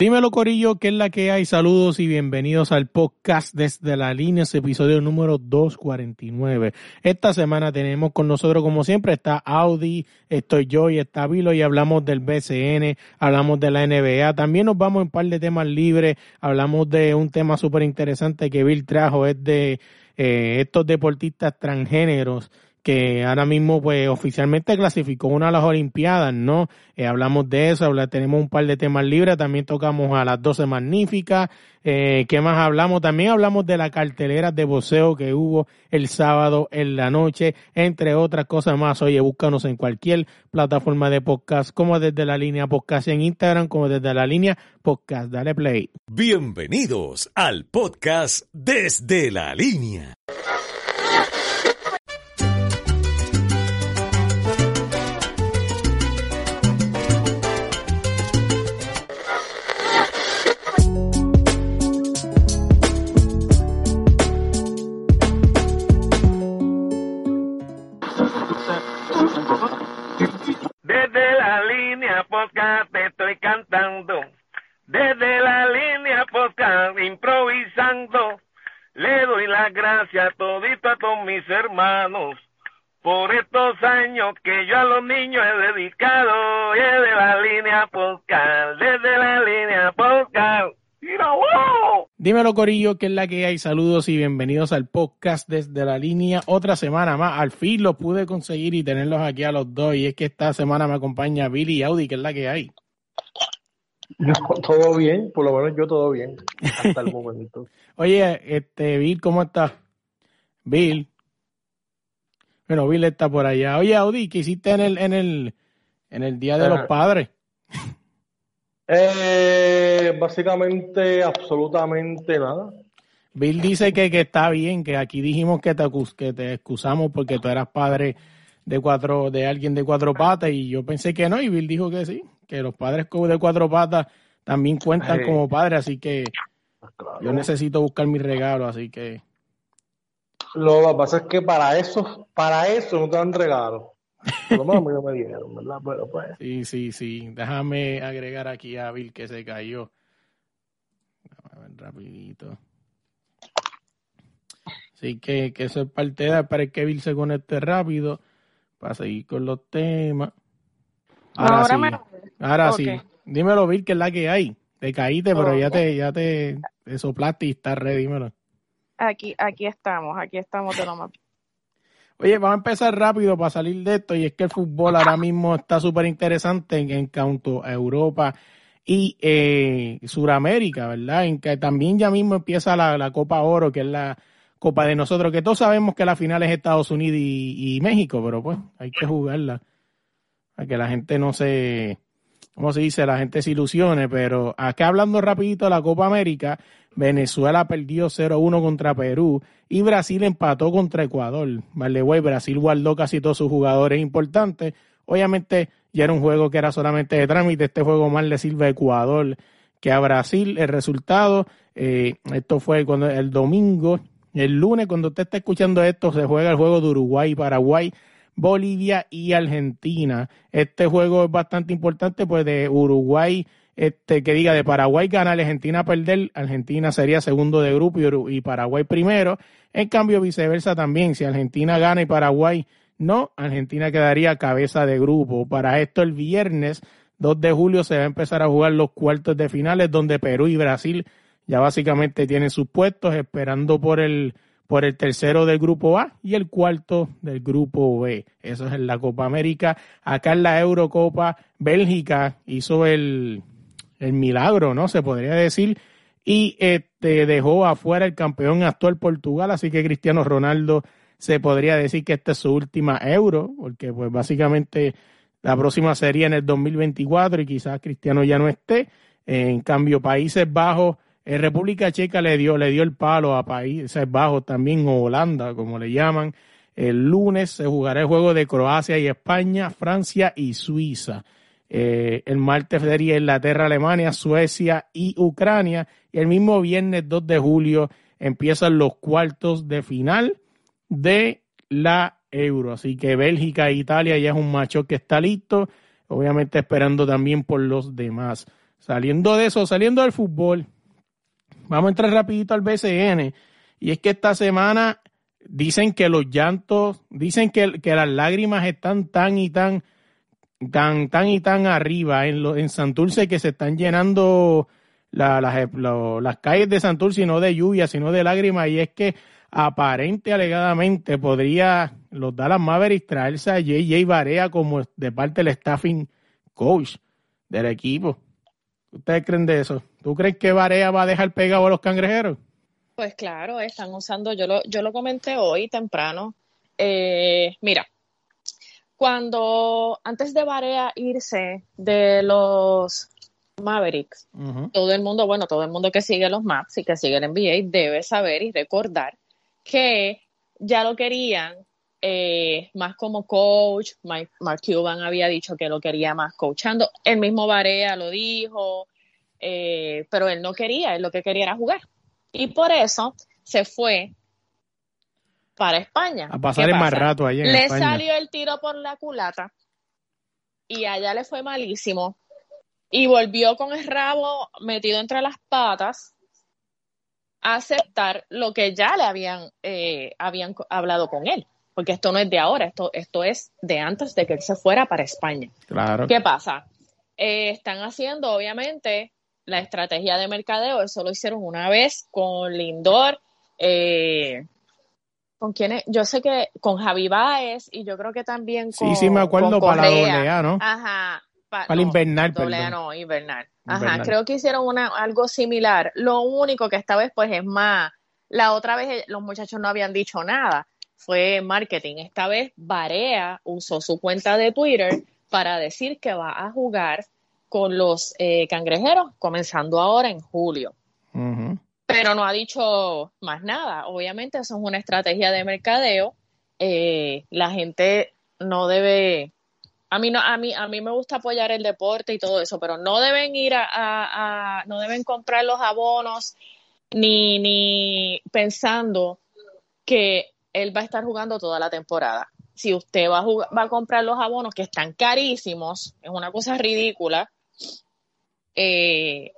Dímelo Corillo, ¿qué es la que hay? Saludos y bienvenidos al podcast desde la línea, ese episodio número 249. Esta semana tenemos con nosotros, como siempre, está Audi, estoy yo y está Vilo y hablamos del BCN, hablamos de la NBA, también nos vamos en un par de temas libres, hablamos de un tema súper interesante que Bill trajo, es de eh, estos deportistas transgéneros que ahora mismo pues oficialmente clasificó una de las Olimpiadas, ¿no? Eh, hablamos de eso, tenemos un par de temas libres, también tocamos a las 12 magníficas, eh, ¿qué más hablamos? También hablamos de la cartelera de boxeo que hubo el sábado en la noche, entre otras cosas más. Oye, búscanos en cualquier plataforma de podcast, como desde la línea podcast en Instagram, como desde la línea podcast. Dale play. Bienvenidos al podcast desde la línea. Desde la línea podcast te estoy cantando. Desde la línea podcast improvisando. Le doy las gracias todito a todos mis hermanos. Por estos años que yo a los niños he dedicado. Desde la línea podcast. Desde la línea podcast. ¡Mira, wow! Dímelo Corillo, ¿qué es la que hay? Saludos y bienvenidos al podcast desde la línea. Otra semana más, al fin lo pude conseguir y tenerlos aquí a los dos. Y es que esta semana me acompaña Billy y Audi, ¿qué es la que hay? No, todo bien, por lo menos yo todo bien, hasta el momento. Oye, este, Bill, ¿cómo estás? Bill. Bueno, Bill está por allá. Oye, Audi, ¿qué hiciste en el, en el, en el Día de los Ajá. Padres? Eh, básicamente, absolutamente nada. Bill dice que, que está bien, que aquí dijimos que te, que te excusamos porque tú eras padre de cuatro, de alguien de cuatro patas y yo pensé que no y Bill dijo que sí, que los padres de cuatro patas también cuentan como padres, así que Claro. yo necesito buscar mi regalo, así que Lo que pasa es que para eso, para eso no te dan regalo. Por lo menos a mí no me dieron, ¿verdad? Pero pues, sí, sí, sí, déjame agregar aquí a Bill que se cayó. A ver, rapidito. Así que, que eso es parte de, para que Bill se conecte rápido para seguir con los temas. Ahora, Ahora sí, me- ahora sí. Dímelo, Bill, que es la que hay. Te caíste, pero ya te, ya te, te soplaste y estás ready, dímelo. Aquí, aquí estamos, aquí estamos de lo más. Oye, vamos a empezar rápido para salir de esto y es que el fútbol ahora mismo está súper interesante en, en cuanto a Europa y eh, Suramérica, ¿verdad? En que también ya mismo empieza la, Copa Oro, que es la Copa de nosotros, que todos sabemos que la final es Estados Unidos y, y México, pero pues hay que jugarla para que la gente no se, ¿cómo se dice? La gente se ilusione, pero acá hablando rapidito de la Copa América, Venezuela perdió 0-1 contra Perú y Brasil empató contra Ecuador. Vale, güey, Brasil guardó casi todos sus jugadores importantes. Obviamente ya era un juego que era solamente de trámite. Este juego más le sirve a Ecuador que a Brasil. El resultado, eh, esto fue cuando el domingo, el lunes, cuando usted está escuchando esto, se juega el juego de Uruguay Paraguay. Bolivia y Argentina. Este juego es bastante importante, pues de Uruguay, este que diga de Paraguay ganar, Argentina perder, Argentina sería segundo de grupo y, Paraguay primero. En cambio, viceversa también, si Argentina gana y Paraguay no, Argentina quedaría cabeza de grupo. Para esto el viernes 2 de julio se va a empezar a jugar los cuartos de finales donde Perú y Brasil ya básicamente tienen sus puestos esperando por el por el tercero del grupo A y el cuarto del grupo B. Eso es en la Copa América. Acá en la Eurocopa, Bélgica hizo el, el milagro, ¿no? Se podría decir. Y este dejó afuera el campeón actual Portugal, así que Cristiano Ronaldo se podría decir que esta es su última euro, porque pues básicamente la próxima sería en el 2024 y quizás Cristiano ya no esté. En cambio, Países Bajos, eh, República Checa le dio, le dio el palo a Países Bajos también, o Holanda, como le llaman. El lunes se jugará el juego de Croacia y España, Francia y Suiza. Eh, el martes sería Inglaterra, Alemania, Suecia y Ucrania. Y el mismo viernes 2 de julio empiezan los cuartos de final de la Euro. Así que Bélgica e Italia ya es un macho que está listo. Obviamente esperando también por los demás. Saliendo de eso, saliendo del fútbol, vamos a entrar rapidito al BCN. Y es que esta semana dicen que los llantos, dicen que, que las lágrimas están tan y tan, tan, tan y tan arriba en, lo, en Santurce que se están llenando la, las, lo, las calles de Santurce, no de lluvia, sino de lágrimas. Y es que aparente alegadamente podría los Dallas Mavericks traerse a JJ Barea como de parte del staffing coach del equipo. ¿Ustedes creen de eso? ¿Tú crees que Barea va a dejar pegado a los cangrejeros? Pues claro, están usando, yo lo, yo lo comenté hoy temprano. Eh, mira, cuando antes de Barea irse de los Mavericks, uh -huh. todo el mundo, bueno, todo el mundo que sigue los Maps y que sigue el NBA debe saber y recordar que ya lo querían eh, más como coach. Mike, Mark Cuban había dicho que lo quería más coachando. El mismo Barea lo dijo, eh, pero él no quería, él lo que quería era jugar. Y por eso se fue para España. A pasar el más rato allá en Le España. salió el tiro por la culata y allá le fue malísimo. Y volvió con el rabo metido entre las patas a aceptar lo que ya le habían, eh, habían hablado con él. Porque esto no es de ahora, esto, esto es de antes de que él se fuera para España. Claro. ¿Qué pasa? Eh, están haciendo, obviamente, la estrategia de mercadeo. Eso lo hicieron una vez con Lindor. Eh, ¿Con quién Yo sé que con Javi Baez y yo creo que también con. Sí, sí, me acuerdo para la Correa. doble A, ¿no? Ajá. Pa, Para el invernal, doble A no, invernal. Ajá, Invernal. creo que hicieron una, algo similar. Lo único que esta vez, pues, es más. La otra vez eh, los muchachos no habían dicho nada. Fue marketing. Esta vez Barea usó su cuenta de Twitter para decir que va a jugar con los eh, cangrejeros, comenzando ahora en julio. Pero no ha dicho más nada. Obviamente eso es una estrategia de mercadeo. Eh, la gente no debe, a mí no, a mí, a mí me gusta apoyar el deporte y todo eso, pero no deben ir a, a- no deben comprar los abonos ni, ni pensando que él va a estar jugando toda la temporada. Si usted va a, jugar- va a comprar los abonos que están carísimos, es una cosa ridícula. Eh,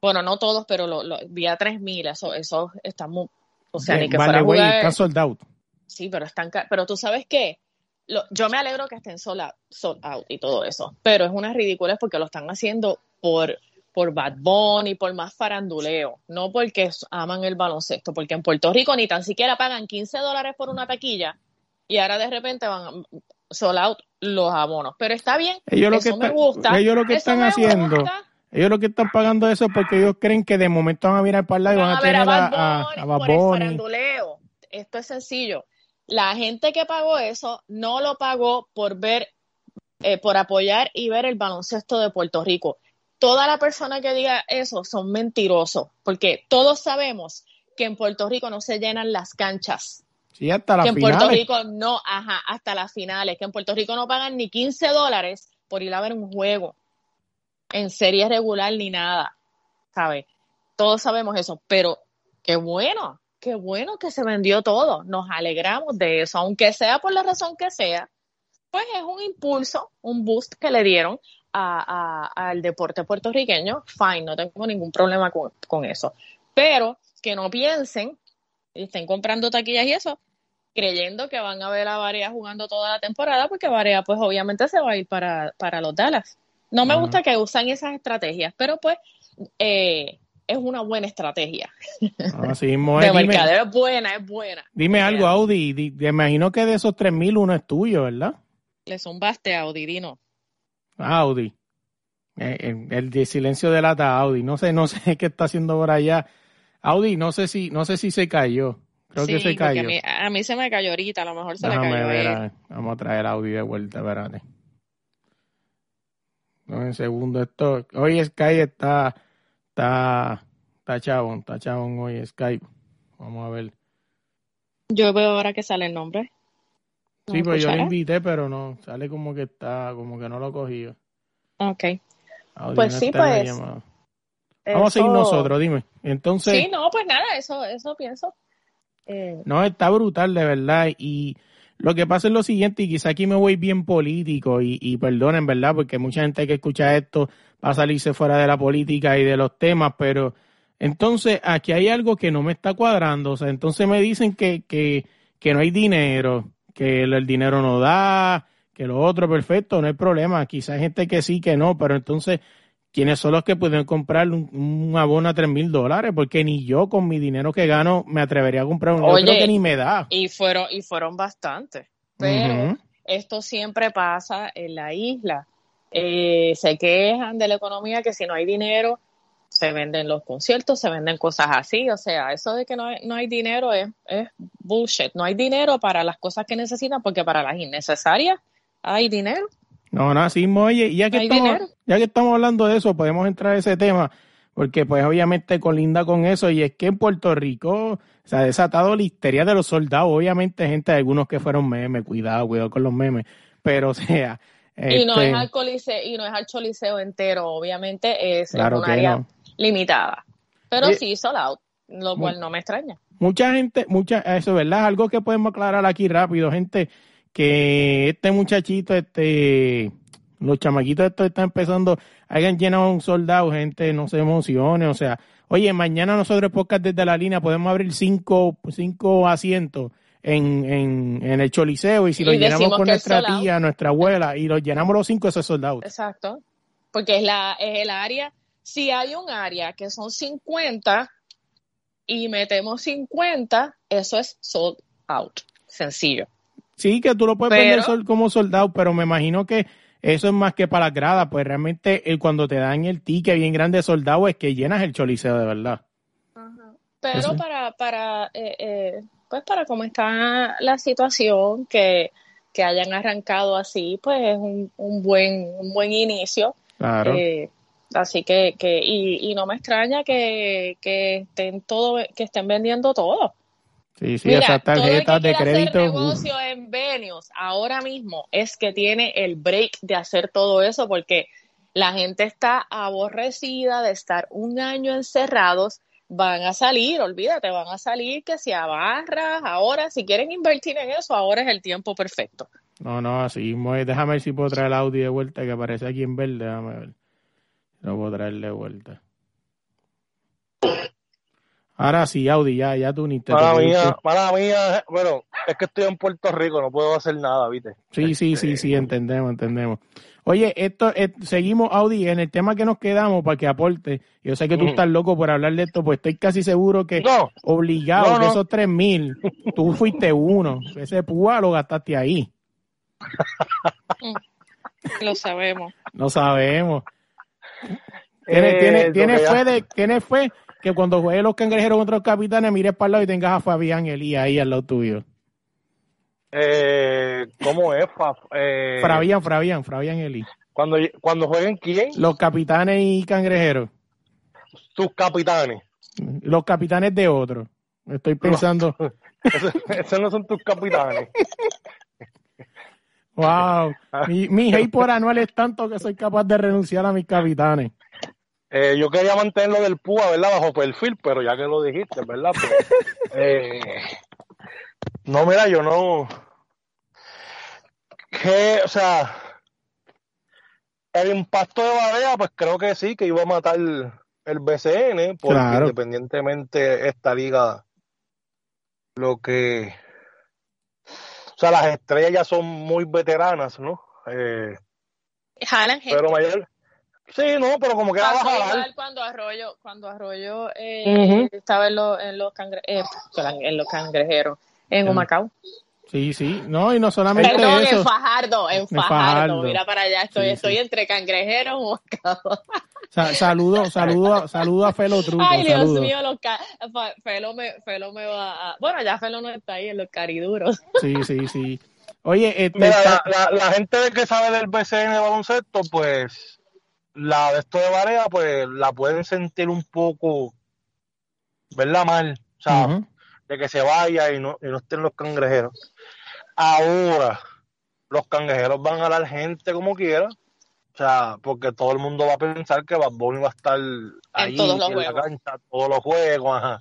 bueno, no todos, pero lo, lo, vía 3000, eso, eso está muy, o sea, ni que vale, fuera a güey, jugar. está sold out. Sí, pero están pero tú sabes qué, Lo- yo me alegro que estén sold out, sold out y todo eso, pero es una ridiculez porque lo están haciendo por por Bad Bunny, por más faranduleo, no porque aman el baloncesto, porque en Puerto Rico ni tan siquiera pagan 15 dólares por una taquilla y ahora de repente van a sold out los abonos, pero está bien, Ellos lo eso que me gusta, ellos lo que eso están haciendo gusta. Ellos lo que están pagando eso es porque ellos creen que de momento van a mirar para lado y van, Van a tener a a, Bad a- Bunny a Bad por el faranduleo. Esto es sencillo. La gente que pagó eso no lo pagó por ver, eh, por apoyar y ver el baloncesto de Puerto Rico. Toda la persona que diga eso son mentirosos, porque todos sabemos que en Puerto Rico no se llenan las canchas, Sí, hasta las que en Puerto. Rico no, ajá, hasta las finales, que en Puerto Rico no pagan ni 15 dólares por ir a ver un juego en serie regular ni nada, ¿sabes? Todos sabemos eso, pero qué bueno, qué bueno que se vendió todo, nos alegramos de eso, aunque sea por la razón que sea, pues es un impulso, un boost que le dieron al deporte puertorriqueño, fine, no tengo ningún problema con, con eso, pero que no piensen y estén comprando taquillas y eso, creyendo que van a ver a Varea jugando toda la temporada, porque Varea pues obviamente se va a ir para, para los Dallas. No me gusta que usan esas estrategias, pero pues eh, es una buena estrategia. Así mismo es. de Dime, mercadeo es buena, es buena. dime algo. Audi. Di- Me imagino que de esos 3.000 uno es tuyo, ¿verdad? Le zumbaste a Audidino. Audi. Eh, eh, el de silencio delata a Audi. No sé, no sé qué está haciendo por allá. Audi, no sé si, no sé si se cayó. Creo que se cayó. A mí, a mí se me cayó ahorita, a lo mejor se Déjame le cayó. ver, a. Vamos a traer Audi de vuelta, espérate. No, en segundo, esto. Hoy Sky está Está, está chabón, está chabón hoy Skype. Vamos a ver. Yo veo ahora que sale el nombre. ¿No Sí, pues yo lo invité, pero no, sale como que está, como que no lo cogió. Ok. Audio Pues sí, pues. Vamos a seguir Eso- nosotros, dime. Entonces, Sí, no, pues nada, eso, eso pienso. Eh, no, está brutal, de verdad. Y lo que pasa es lo siguiente, y quizá aquí me voy bien político, y, y perdonen, ¿verdad? Porque mucha gente que escucha esto va a salirse fuera de la política y de los temas, pero entonces aquí hay algo que no me está cuadrando. O sea, entonces me dicen que, que, que no hay dinero, que el, dinero no da, que lo otro, perfecto, no hay problema. Quizá hay gente que sí, que no, pero entonces, ¿quiénes son los que pueden comprar un, un abono a tres mil dólares? Porque ni yo con mi dinero que gano me atrevería a comprar un. Oye, creo que ni me da. y fueron, y fueron bastantes. Pero esto siempre pasa en la isla. Eh, se quejan de la economía que si no hay dinero, se venden los conciertos, se venden cosas así. O sea, eso de que no hay, no hay dinero es, es bullshit. No hay dinero para las cosas que necesitan porque para las innecesarias hay dinero. No, no, así mismo, oye, y ya que, estamos, dinero. ya que estamos hablando de eso, podemos entrar a ese tema, porque pues obviamente colinda con eso, y es que en Puerto Rico se ha desatado la histeria de los soldados, obviamente gente, algunos que fueron memes, cuidado, cuidado con los memes, pero o sea... Y no este, es al coliseo, y no es al choliseo entero, obviamente es Claro un área no. limitada. Pero sí, sold out, lo cual no me extraña. Mucha gente, mucha, eso, ¿verdad? Algo que podemos aclarar aquí rápido, gente, que este muchachito, este, los chamaquitos estos están empezando, hayan llenado un soldado, gente, no se emocione, o sea, oye, mañana nosotros podcast desde la línea podemos abrir cinco, cinco asientos en, en, en el choliseo y si Y los llenamos con nuestra tía, nuestra abuela y los llenamos los cinco esos soldados. Exacto. Porque es, la, es el área, si hay un área que son 50 y metemos 50, eso es sold out. Sencillo. Sí, que tú lo puedes Pero- vender sol- como soldado, pero me imagino que eso es más que para las gradas, pues realmente el, cuando te dan el ticket bien grande de soldado es que llenas el choliseo de verdad. Pero Eso. para, para, eh, eh, pues para cómo está la situación, que, que hayan arrancado así, pues es un, un buen, un buen inicio. Claro. Eh, así que, que y, y no me extraña que, que estén todo, que estén vendiendo todo. Sí, sí, Mira, esas todo el que tarjetas de crédito. hacer negocio en Venues ahora mismo es que tiene el break de hacer todo eso porque la gente está aborrecida de estar un año encerrados. Van a salir, olvídate, van a salir que si a barras, ahora, si quieren invertir en eso, ahora es el tiempo perfecto. No, no, así. Déjame ver si puedo traer el Audi de vuelta que aparece aquí en verde. Déjame ver. Lo puedo traer de vuelta. Ahora sí, Audi, ya, ya tú ni te Para mía, para mía, bueno, es que estoy en Puerto Rico, no puedo hacer nada, ¿viste? Sí, sí, sí, sí, entendemos, entendemos. Oye, esto, eh, seguimos, Audi, en el tema que nos quedamos para que aporte. Yo sé que tú estás loco por hablar de esto, pues estoy casi seguro que No, obligado No, que esos tres mil, tú fuiste uno. Ese púa lo gastaste ahí. Lo sabemos. No sabemos. Tienes, Eh, lo fe de, tienes fe que cuando juegues los cangrejeros contra los capitanes mires para el lado y tengas a Fabián Elías ahí al lado tuyo. eh, ¿cómo es? Eh, Fabián, Fabián, Fabián Elí. cuando, cuando jueguen quién? Los capitanes y cangrejeros. Tus capitanes. Los capitanes de otro. Estoy pensando, Esos, no son tus capitanes. wow, mi, mi hate por anual es tanto que soy capaz de renunciar a mis capitanes. Eh, yo quería mantenerlo del PUA, ¿verdad? Bajo perfil, pero ya que lo dijiste, ¿verdad? Pues, eh, no, mira, yo no. Que, o sea, el impacto de Barea, pues creo que sí, que iba a matar el BCN, porque Claro. independientemente esta liga, lo que. O sea, las estrellas ya son muy veteranas, ¿no? Eh, pero mayor. Sí, no, pero como que va a igual cuando Arroyo, cuando Arroyo eh, estaba en, los en, los cangre- eh, en los cangrejeros, en. Humacao. Sí, sí, no, y no solamente Perdón, eso. en Fajardo, en Fajardo. Fajardo. Mira para allá, estoy, Sí, estoy sí. entre cangrejeros, Humacao. Sa- saludo, saludo, a- saludo a Felo Truco, Ay, Dios saludo. mío, los ca- Felo me, Felo me va a... Bueno, ya Felo no está ahí en los cariduros. Sí, sí, sí. Oye, este, Mira, la, la, la gente que sabe del BCN de baloncesto, pues la de esto de Barea, pues la pueden sentir un poco, ¿verdad? Mal, o sea, de que se vaya y no, y no estén los cangrejeros. Ahora, los cangrejeros van a dar gente como quiera, o sea, porque todo el mundo va a pensar que Bad Bunny va a estar ahí los en la cancha, todos los juegos, ajá.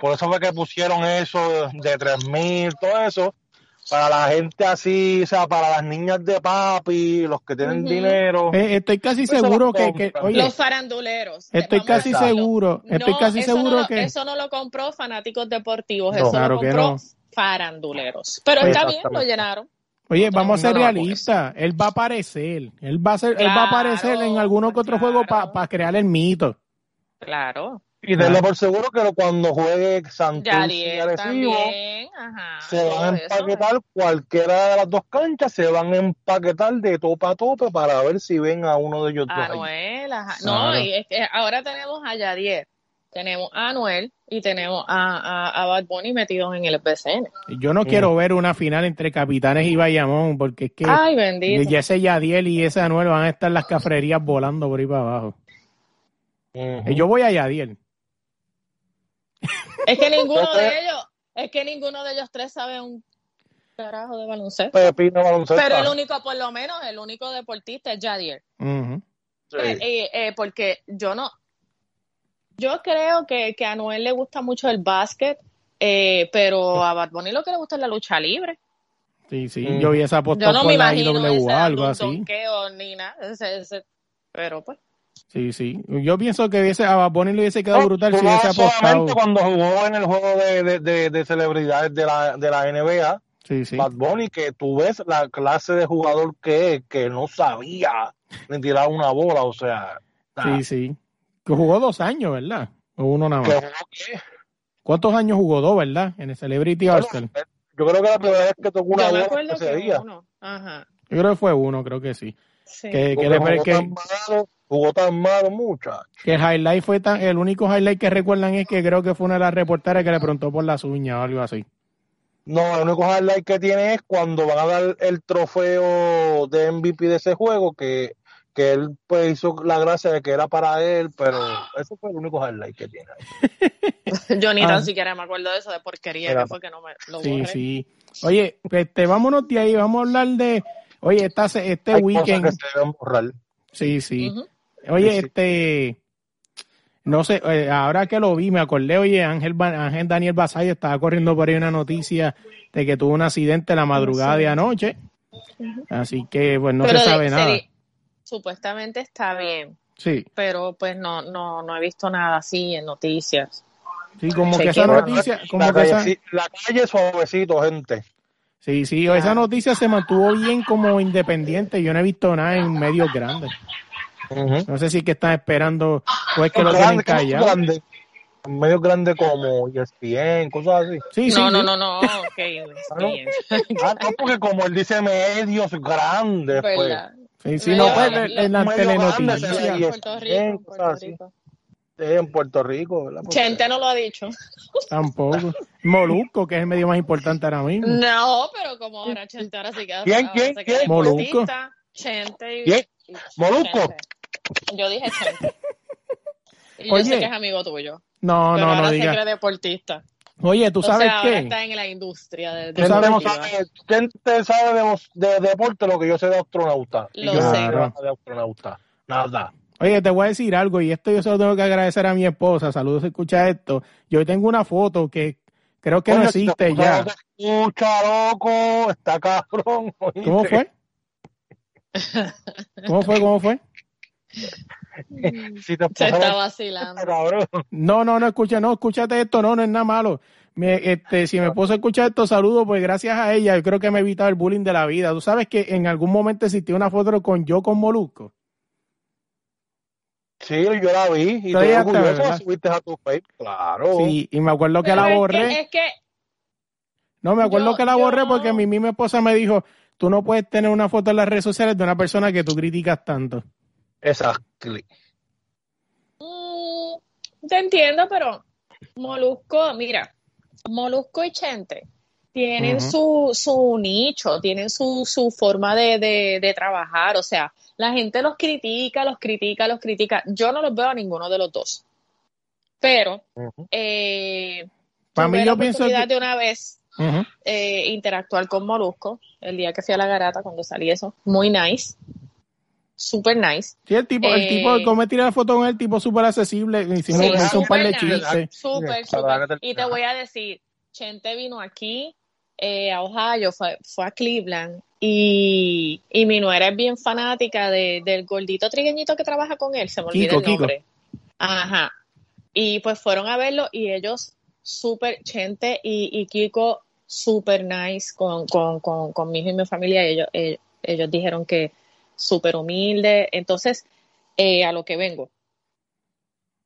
Por eso fue que pusieron eso de 3000, todo eso, para la gente así, o sea, para las niñas de papi, los que tienen dinero. Eh, estoy casi seguro que, que- oye, Los faranduleros. estoy casi seguro, estoy No, casi eso no seguro lo- que Eso no lo compró fanáticos deportivos, No. eso Claro lo que compró no. faranduleros. Pero Oye, está bien, lo llenaron. Oye, vamos a ser realistas. Él va a aparecer. Él va a ser, él va a aparecer en alguno que otro juego claro. para crear el mito. Claro. Y denle por seguro que cuando juegue Santurce y Yadier Arecibo, también. Ajá. se van a eso. empaquetar cualquiera de las dos canchas, se van a empaquetar de tope a tope para ver si ven a uno de ellos dos. Anuel, ajá. No, y es que ahora tenemos a Yadier, tenemos a Anuel y tenemos a, a, a Bad Bunny metidos en el BCN. Yo no quiero ver una final entre Capitanes y Bayamón, porque es que Ay, bendito. ya ese Yadiel y ese Anuel van a estar las cafrerías volando por ahí para abajo. Eh, Yo voy a Yadiel. Es que ninguno creo- de ellos, es que ninguno de ellos tres sabe un carajo de baloncesto. Pepino baloncesto. Pero el único, por lo menos, el único deportista es Jadier. Ujú. Sí. Eh, eh, porque yo no, yo creo que, que a Noel le gusta mucho el básquet, eh, pero a Bad Bunny lo que le gusta es la lucha libre. Sí, sí. Mm. Yo vi esa postura Yo no por me la imagino ese IWA, algo así. ni nada, ese- ese- pero pues. Sí, sí. Yo pienso que hubiese, a Bad Bunny le hubiese quedado No, brutal si hubiese apostado. solamente cuando jugó en el juego de, de, de- de celebridades de la, de la NBA, Sí, sí. Bad Bunny, que tú ves la clase de jugador que es, que no sabía ni tirar una bola, o sea, Sí, sí. Que jugó dos años, ¿verdad? O uno nada más. ¿Cuántos años jugó dos, verdad? En el Celebrity bueno, All-Star. yo creo que la primera vez que tocó una bola ese que día. uno. Ajá. Yo creo que fue uno, creo que sí. Sí. Que, que, le- que- jugó tan malo, muchacho. que el highlight fue tan, el único highlight que recuerdan es que creo que fue una de las reporteras que le preguntó por las uñas o algo así. No, el único highlight que tiene es cuando van a dar el trofeo de MVP de ese juego, que, que él pues hizo la gracia de que era para él, pero ese fue el único highlight que tiene. ahí. Yo ni Ah. tan siquiera me acuerdo de eso, de porquería Era- que fue que no me lo Sí, borré. sí. Oye, este, vámonos de ahí, vamos a hablar de, oye, esta, este Hay weekend. cosas que se deben borrar. Sí, sí. Oye, Sí, sí. este, no sé, eh, ahora que lo vi, me acordé, oye, Ángel, Ángel Daniel Basayo estaba corriendo por ahí una noticia de que tuvo un accidente la madrugada de anoche. Así que, pues, no Pero se de- sabe nada. Supuestamente está bien, Sí, pero pues no, no, no he visto nada así en noticias. sí, como que esa noticia, como la, que esa, calle, la calle suavecito, gente. sí, sí, esa Claro. noticia se mantuvo bien como independiente. Yo no he visto nada en medios grandes. No sé si es que están esperando o es que lo tienen Grande, ¿cómo callado. grande? Medio grande como E ESPN, cosas así. Sí, sí, no, sí. no, no, no, ok, bien. Ah, no, porque como él dice medios grandes, pues. Sí, sí, no, pues en, las telenoticias. sí. En Puerto Rico, en Puerto. Rico. en Puerto Rico, ¿verdad? Porque- Chente no lo ha dicho. Tampoco. Molusco, que es el medio más importante ahora mismo. No, pero como ahora Chente ahora sí queda. ¿Quién, ahora quién, se queda quién? Molusco. deportista, Chente y. ¿Quién? y Molusco. Chente. Yo dije Chente. Y yo Oye. sé que es amigo tuyo. No, pero no, ahora no se diga. cree deportista. Oye, ¿tú o sabes sea, ahora qué? está en la industria de, Tú ¿Quién sabes te deportiva. sabe, de, de deporte lo que yo sé de astronauta? Lo yo sé. de astronauta. Nada. Oye, te voy a decir algo y esto yo se lo tengo que agradecer a mi esposa. Saludos, escucha esto. Yo tengo una foto que creo que no existe te- ya. escucha, loco. Está cabrón. ¿oíste? ¿Cómo fue? ¿Cómo fue? ¿Cómo fue? Si te Se está vacilando. No, no, no, escucha, no, escúchate esto, no, no es nada malo. Me, este, si mi esposa escucha esto, saludo, pues gracias a ella, yo creo que me he evitado el bullying de la vida. Tú sabes que en algún momento existió una foto con yo con Molusco. Sí, yo la vi. Y te orgulloso ¿verdad? la subiste a tu face. Claro. Sí, y me acuerdo que Pero la es borré. Es que, No, me acuerdo Yo- que la borré yo- porque mi misma esposa me dijo, tú no puedes tener una foto en las redes sociales de una persona que tú criticas tanto. Exacto. Mm, te entiendo, pero Molusco, mira, Molusco y Chente tienen su, su nicho, tienen su, su forma de, de, de trabajar, o sea, la gente los critica, los critica, los critica. Yo no los veo a ninguno de los dos. Pero Ujú. eh, Para tuve mí yo pienso que- de una vez eh, interactuar con Molusco el día que fui a la garata cuando salí eso. Muy nice. Super nice. Sí, el tipo, el Eh, tipo, como me tiré la foto con él, tipo súper accesible, hicimos, Sí, me hizo un par de chistes. Súper, súper. Y te voy a decir, Chente vino aquí eh, a Ohio, fue, fue a Cleveland y, y mi nuera es bien fanática de, del gordito trigueñito que trabaja con él, se me olvida Kiko, el nombre. Ajá. Y pues fueron a verlo y ellos súper, Chente y, y Kiko súper nice con, con, con, con mi hijo y mi familia. Ellos, ellos, ellos dijeron que súper humilde. Entonces, eh, a lo que vengo.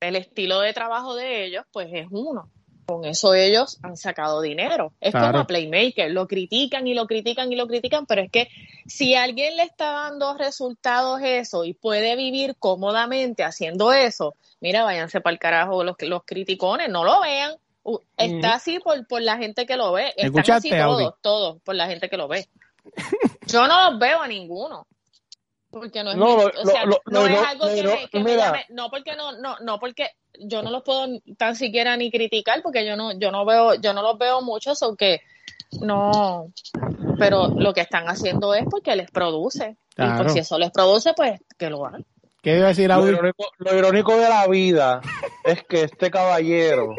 El estilo de trabajo de ellos, pues es uno. Con eso ellos han sacado dinero. Es Claro. como a Playmaker, lo critican y lo critican y lo critican, pero es que si alguien le está dando resultados eso y puede vivir cómodamente haciendo eso, mira, váyanse para el carajo los, los criticones, no lo vean. Está así por, por la gente que lo ve. Están ¿Escuchaste, así todos, todos, por la gente que lo ve. Yo no los veo a ninguno. Porque no es, No, mi- lo- o sea, lo- no lo- es lo- algo que, lo- me, que me mira. llame- no porque no, no, no porque yo no los puedo tan siquiera ni criticar porque yo no, yo no veo, yo no los veo muchos o que no, pero lo que están haciendo es porque les produce. Y Claro. pues si eso les produce, pues que lo hagan. ¿Qué iba a decir Lo irónico, lo irónico de la vida es que este caballero,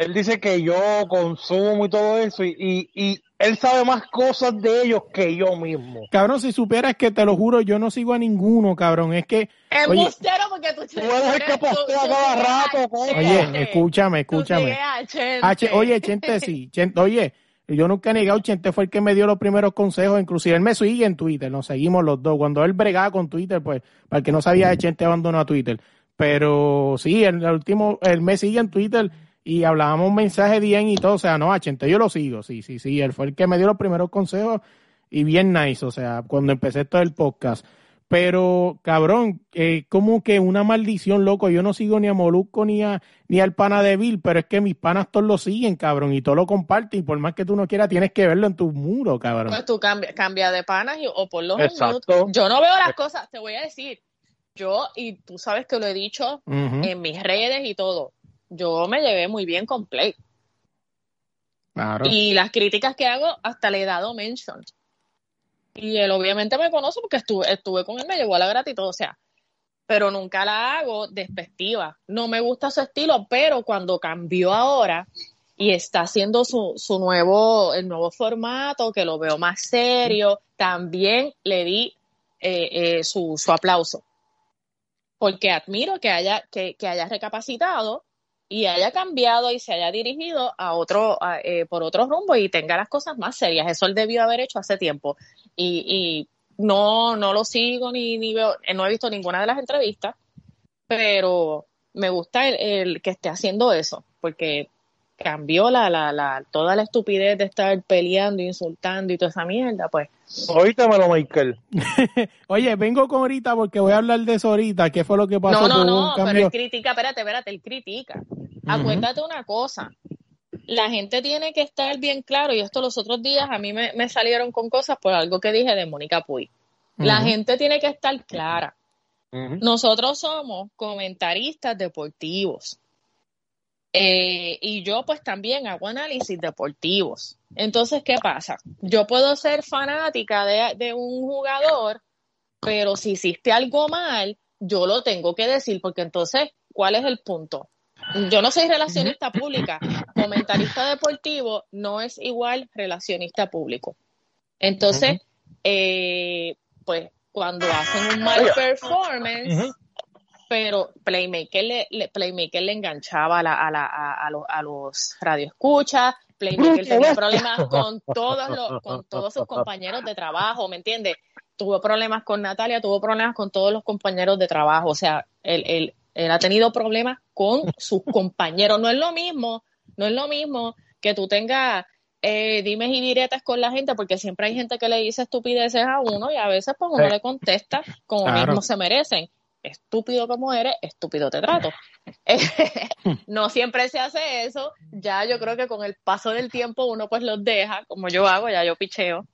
él dice que yo consumo y todo eso, y, y, y él sabe más cosas de ellos que yo mismo. Cabrón, si supieras que te lo juro, yo no sigo a ninguno, cabrón. Es que, oye, Embustero porque tú, Tú eres el que postea cada rato, coño. oye, escúchame, escúchame. Chente. Che- oye, Chente, sí. Chente, oye, yo nunca he negado, Chente fue el que me dio los primeros consejos. Inclusive él me sigue en Twitter, nos seguimos los dos. Cuando él bregaba con Twitter, pues, para el que no sabía, Chente abandonó a Twitter. Pero sí, el, el último, él me sigue en Twitter y hablábamos mensajes bien y todo. O sea, no, a Chente yo lo sigo, sí, sí, sí. Él fue el que me dio los primeros consejos y bien nice, o sea, cuando empecé todo el podcast. Pero, cabrón, eh, como que una maldición, loco. Yo no sigo ni a Molusco ni a ni al pana de Bill, pero es que mis panas todos lo siguen, cabrón, y todos lo comparten. Y por más que tú no quieras, tienes que verlo en tu muro, cabrón. Pues tú cambia, cambia de panas y, o por los Exacto. Yo no veo las cosas, te voy a decir. Yo, y tú sabes que lo he dicho en mis redes y todo, yo me llevé muy bien con Play. claro. Y las críticas que hago, hasta le he dado mention. Y él obviamente me conoce porque estuve, estuve con él, me llevó a la todo, o sea, pero nunca la hago despectiva. No me gusta su estilo, pero cuando cambió ahora y está haciendo su, su nuevo, el nuevo formato, que lo veo más serio, también le di eh, eh, su, su aplauso. Porque admiro que haya, que, que haya recapacitado y haya cambiado y se haya dirigido a otro, a, eh, por otro rumbo y tenga las cosas más serias. Eso él debió haber hecho hace tiempo. Y, y no, no lo sigo ni, veo, eh, no he visto ninguna de las entrevistas, pero me gusta el que esté haciendo eso, porque cambió la, la, la, toda la estupidez de estar peleando, insultando y toda esa mierda, pues. Oítamelo, Michael. Oye, vengo con ahorita porque voy a hablar de eso ahorita. ¿Qué fue lo que pasó? No, no, con no, pero él critica, espérate, espérate, él critica. Acuérdate una cosa, la gente tiene que estar bien claro, y esto los otros días a mí me, me salieron con cosas por algo que dije de Mónica Puy. La gente tiene que estar clara. Nosotros somos comentaristas deportivos. Eh, y yo pues también hago análisis deportivos. Entonces, ¿qué pasa? Yo puedo ser fanática de, de un jugador, pero si hiciste algo mal, yo lo tengo que decir, porque entonces, ¿cuál es el punto? Yo no soy relacionista pública. Comentarista deportivo no es igual relacionista público. Entonces, eh, pues cuando hacen un mal performance. Pero Playmaker le, le- Playmaker le enganchaba a, la, a, la, a, a los, a los radioescuchas, Playmaker tenía bestia. problemas con todos, los, con todos sus compañeros de trabajo, ¿me entiendes? Tuvo problemas con Natalia, tuvo problemas con todos los compañeros de trabajo, o sea, él, él, él ha tenido problemas con sus compañeros, no es lo mismo, no es lo mismo que tú tengas eh, dimes y diretas con la gente, porque siempre hay gente que le dice estupideces a uno y a veces pues uno Sí. le contesta como Claro. mismo se merecen. Estúpido como eres, estúpido te trato. no siempre se hace eso. ya yo creo que con el paso del tiempo uno pues los deja, como yo hago, ya yo picheo,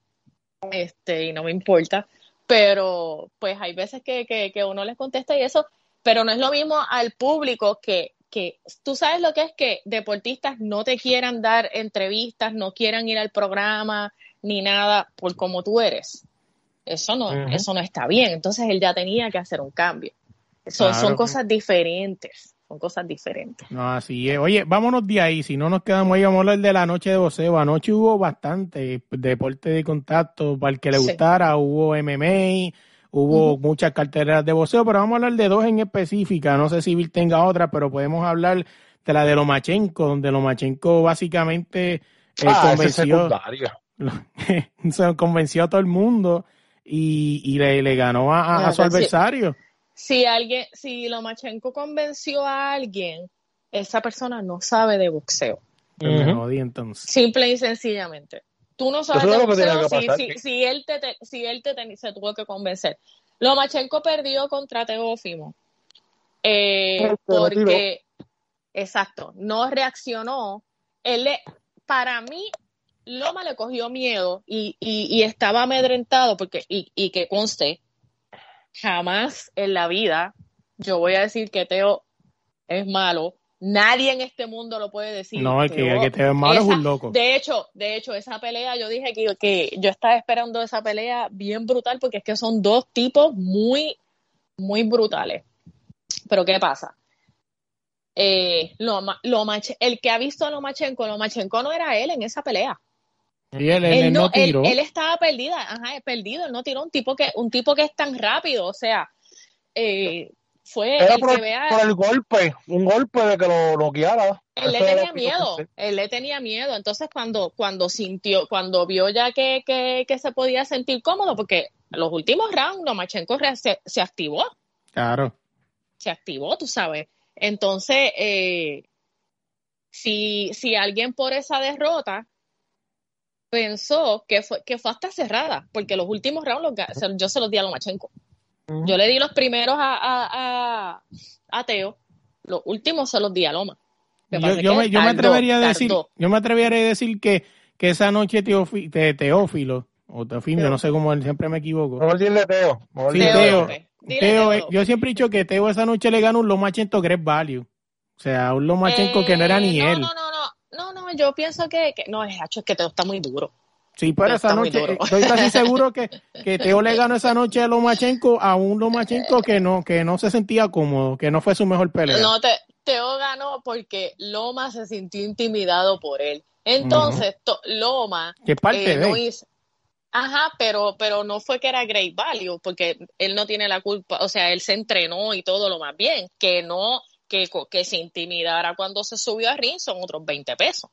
este, y no me importa, pero pues hay veces que, que, que uno les contesta y eso, pero no es lo mismo al público que, que tú sabes lo que es que deportistas no te quieran dar entrevistas, no quieran ir al programa, ni nada por como tú eres. Eso no, eso no está bien. Entonces él ya tenía que hacer un cambio. Son, Claro. son cosas diferentes. Son cosas diferentes. No, así es. Oye, vámonos de ahí, si no nos quedamos ahí, vamos a hablar de la noche de boxeo. Anoche hubo bastante deporte de contacto para el que le Sí. gustara, hubo MMA, hubo muchas carteras de boxeo, pero vamos a hablar de dos en específica. No sé si Bill tenga otra, pero podemos hablar de la de Lomachenko, donde Lomachenko básicamente eh, Ah, ese es convenció, convenció a todo el mundo y, y le, le ganó a, a- a su adversario. Si alguien, si Lomachenko convenció a alguien, esa persona no sabe de boxeo. Pues entonces. Simple y sencillamente. Tú no sabes de boxeo que si, pasar, si, sí. si él te, te- si él te, se tuvo que convencer. Lomachenko perdió contra Teófimo eh, porque, exacto, no reaccionó. Él le, para mí, Loma le cogió miedo y, y, y estaba amedrentado porque, y, y que conste, jamás en la vida yo voy a decir que Teo es malo. Nadie en este mundo lo puede decir. No, el que, Teo- el que te ve malo es un loco. de hecho, de hecho, esa pelea, yo dije que, que yo estaba esperando esa pelea bien brutal porque es que son dos tipos muy, muy brutales. Pero ¿qué pasa? Eh, Loma- el que ha visto a Lomachenko, Lomachenko no era él en esa pelea. Y él, él- Él, él no, tiró. él, él estaba perdida, ajá, perdido, él no tiró un tipo que, un tipo que es tan rápido, o sea, eh, fue Era el por, que el- vea, por el golpe, un golpe de que lo noqueara. él le Eso tenía miedo, él le tenía miedo. Entonces, cuando, cuando sintió, cuando vio ya que, que, que se podía sentir cómodo, porque los últimos rounds, Lomachenko se activó, Claro. se activó, tú sabes. Entonces, eh, si, si alguien por esa derrota pensó que fue, que fue hasta cerrada, porque los últimos rounds los yo se los di a Lomachenko. Yo le di los primeros a, a, a, a Teo, los últimos se los di a Loma. Yo, yo me, yo me tardó, atrevería a decir, tardó. yo me atrevería a decir que, que esa noche Teofi- te- Teófilo, o Teofimio, no sé cómo él, siempre me equivoco. Dile Teo. Sí, Teo Teo. Dile Teo, Teo eh, López. yo siempre he dicho que Teo esa noche le ganó un Lomachenko Great Value. O sea, un Lomachenko que no era ni Eh, no, él. No, no, no, yo pienso que, que no, es es que Teo está muy duro. Sí, pero esa noche, estoy casi seguro que, que Teo le ganó esa noche a Lomachenko a un Lomachenko que no, que no se sentía cómodo, que no fue su mejor pelea. No, te, Teo ganó porque Loma se sintió intimidado por él. Entonces, to- Loma es parte eh, de. no hizo. Ajá, pero, pero no fue que era great value, porque él no tiene la culpa, o sea, él se entrenó y todo lo más bien, que no, que, que se intimidara cuando se subió a ring son otros 20 pesos.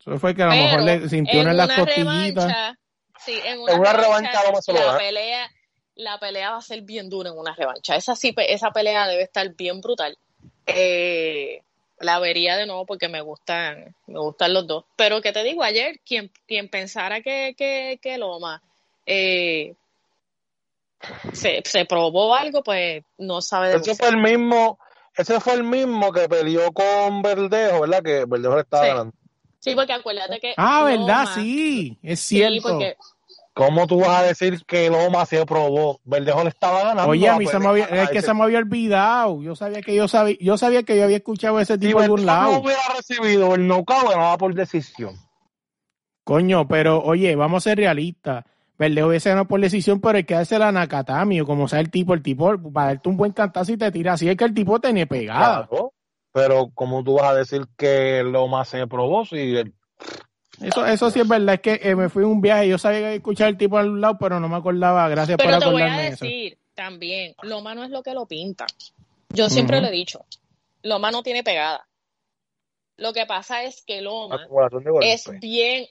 Eso fue que a lo mejor le sintió en las costillitas. sí, en una, En una revancha, revancha la pelea, la pelea va a ser bien dura en una revancha. Esa sí, esa pelea debe estar bien brutal. Eh, la vería de nuevo porque me gustan, me gustan los dos. Pero que te digo, ayer, quien, quien pensara que, que, que Loma eh, se, se probó algo, pues no sabe de boxeo. fue el mismo, ese fue el mismo que peleó con Verdejo, ¿verdad? Que Verdejo le estaba Sí. ganando. Sí, porque acuérdate que Ah, ¿verdad? Sí, es sí, cierto. porque ¿Cómo tú vas a decir que Loma se probó? Verdejo le estaba ganando. Oye, a mí se me había, es que se me había olvidado. Yo sabía que yo sabía, yo sabía que yo había escuchado ese tipo en algún Verdejo no lado. hubiera recibido el knockout, ganaba por decisión. Coño, pero oye, vamos a ser realistas. Verdejo hubiese ganado por decisión, pero hay que darse la Nakatami, o como sea el tipo, el tipo, para darte un buen cantazo y te tira. Así es que el tipo tenía pegada. Claro. Pero como tú vas a decir que Loma se probó si el- Eso, eso sí es verdad, es que eh, me fui a un viaje, yo sabía que escuchar el tipo al lado, pero no me acordaba. Gracias Pero por te voy a acordarme eso. decir también, Loma no es lo que lo pinta. Yo siempre Ujú. lo he dicho, Loma no tiene pegada. Lo que pasa es que Loma es bien...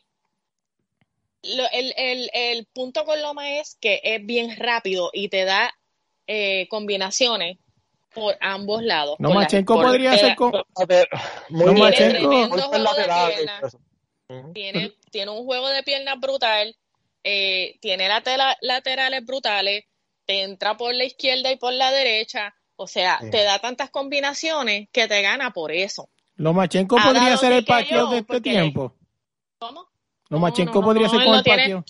lo- el, el, el punto con Loma es que es bien rápido y te da eh, combinaciones por ambos lados. No, la- Machenko podría ser con... Muy No. Machenko-. Ujú. tiene, tiene un juego de piernas brutal, eh, tiene latela- laterales brutales, te entra por la izquierda y por la derecha, o sea, Sí. te da tantas combinaciones que te gana por eso. Lomachenko podría ser el paqueo de este porque- tiempo. ¿Cómo? Lomachenko no, no, podría no, ser con no el tiene-.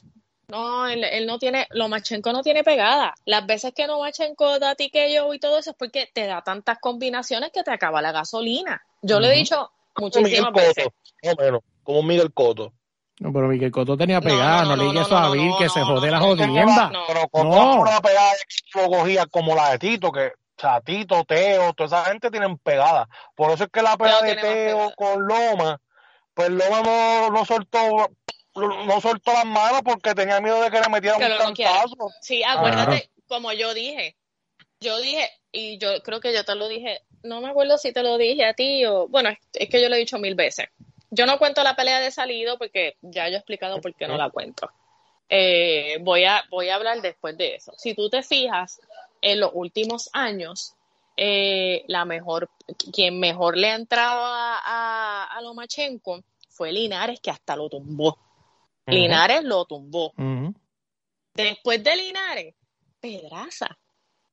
No, él, él no tiene, Lomachenko no tiene pegada. Las veces que Lomachenko da TKO y todo eso es porque te da tantas combinaciones que te acaba la gasolina. Yo lo he dicho Como Miguel muchísimas veces. Cotto, más o menos, como Miguel Cotto. No, pero Miguel Cotto tenía No, pegada, no, no, le no, no, eso a no, Bill no, que se no, jode la no, no, jodienda. no. Pero Cotto No. no. una pegada que lo cogía como la de Tito, que o sea, Tito, Teo, toda esa gente tienen pegada. Por eso es que la pegada de Teo pegada. con Loma, pues Loma no, no soltó no soltó las manos porque tenía miedo de que le metieran Que un cantazo. Sí, acuérdate, como yo dije, yo dije, y yo creo que yo te lo dije, no me acuerdo si te lo dije a ti o, bueno, es, es que yo lo he dicho mil veces. Yo no cuento la pelea de salido porque ya yo he explicado por qué no la cuento. Eh, voy, a, voy a hablar después de eso. Si tú te fijas, en los últimos años, eh, la mejor, quien mejor le ha entrado a, a, a Lomachenko fue Linares, que hasta lo tumbó. Linares lo tumbó. Después de Linares, Pedraza.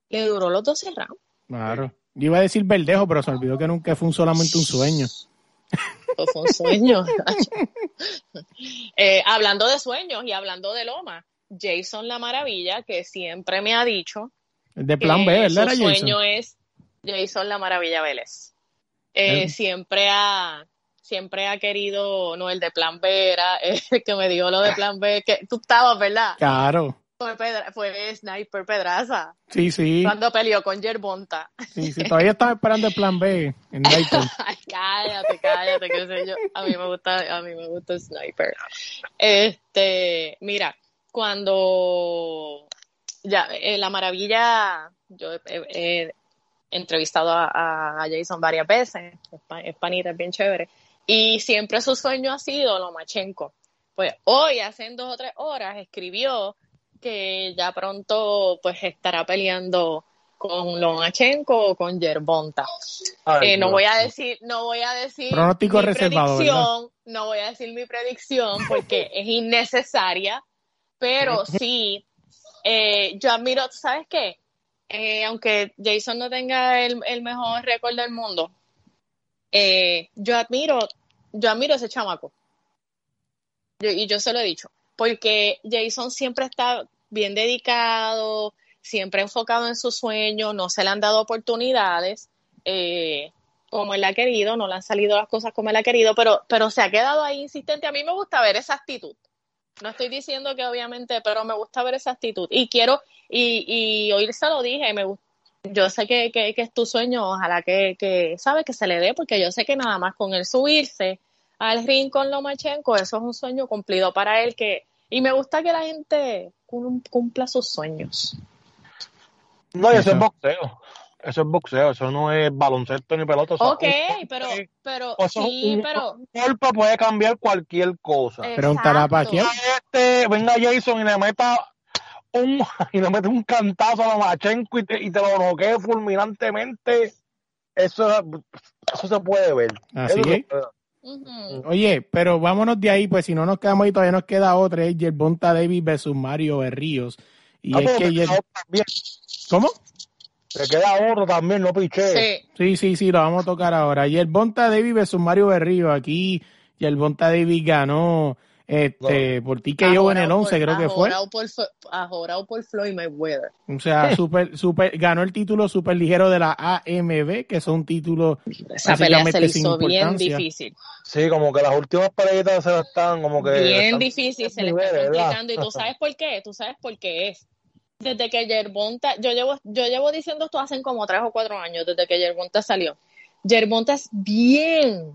Le duró los 12 rounds. Claro. Yo iba a decir Verdejo, pero se olvidó que nunca fue un solamente un sueño. Eso fue un sueño. Eh, hablando de sueños y hablando de Loma, Jason La Maravilla, que siempre me ha dicho De plan B, ¿verdad? su Jason? sueño es Jason La Maravilla Vélez. Eh. Siempre ha siempre ha querido, no, el de plan B era el que me dio lo de plan B, que tú estabas, ¿verdad? Claro. Fue, Pedra- fue Sniper Pedraza, Sí, sí. cuando peleó con Yerbonta. sí, sí. Todavía estaba esperando el plan B en. Ay, cállate, cállate, qué sé yo. A mí me gusta, a mí me gusta Sniper. Este, mira, cuando ya eh, la maravilla, yo he, entrevistado a, Jason varias veces, es, es panita, es bien chévere, y siempre su sueño ha sido Lomachenko. Pues hoy, hace dos o tres horas, escribió que ya pronto pues estará peleando con Lomachenko o con Yerbonta. Ay, Eh, no voy a decir, no voy a decir Pronóstico mi reservado, predicción, no voy a decir mi predicción porque es innecesaria, pero sí, eh, yo admiro, ¿tú ¿sabes qué? Eh, aunque Jason no tenga el, el mejor récord del mundo, eh, yo admiro, yo admiro a ese chamaco. Yo- y yo se lo he dicho, porque Jason siempre está bien dedicado, siempre enfocado en sus sueños, no se le han dado oportunidades eh, como él ha querido, no le han salido las cosas como él ha querido, pero, pero se ha quedado ahí insistente. A mí me gusta ver esa actitud. No estoy diciendo que obviamente, pero me gusta ver esa actitud. Y quiero, y, y hoy se lo dije, me yo sé que, que, que es tu sueño, ojalá que, que, ¿sabes? Que se le dé, porque yo sé que nada más con él subirse al ring con Lomachenko, eso es un sueño cumplido para él, que, y me gusta que la gente cum- cumpla sus sueños. No, y eso es boxeo. Eso es boxeo, eso no es baloncesto ni pelota. Ok, un golpe. pero, pero, O sea, sí, un- pero... un golpe puede cambiar cualquier cosa. Pregúntale a exacto. Pacquiao. Este, venga Jason y le meta un y le mete un cantazo a Lomachenko y te, y te lo noquee fulminantemente. Eso, eso se puede ver. Así Eso es. puede-. Oye, pero vámonos de ahí, pues si no nos quedamos ahí, todavía nos queda otra, es Yerbonta Davis versus Mario Berríos. Y Ah, es que Yer- queda otro también. ¿Cómo? Te queda otro también, no piché. Sí. Sí, sí, sí, lo vamos a tocar ahora. Yerbonta Davis versus Mario Berríos. Aquí Yerbonta Davis ganó este, por ti que yo en el Ajorado 11, por- creo que fue. ajorado por, Flo- ajorado por Floyd Mayweather. O sea, super, super, ganó el título super ligero de la AMB, que son títulos Esa pelea se le hizo bien difícil. Sí, como que las últimas peleitas se las están como que. Bien están- difícil, se le está complicando. ¿Y tú sabes por qué? ¿Tú sabes por qué es? Desde que Yerbonta, yo llevo, yo llevo diciendo esto hace como tres o cuatro años, desde que Yerbonta salió. Yerbonta es bien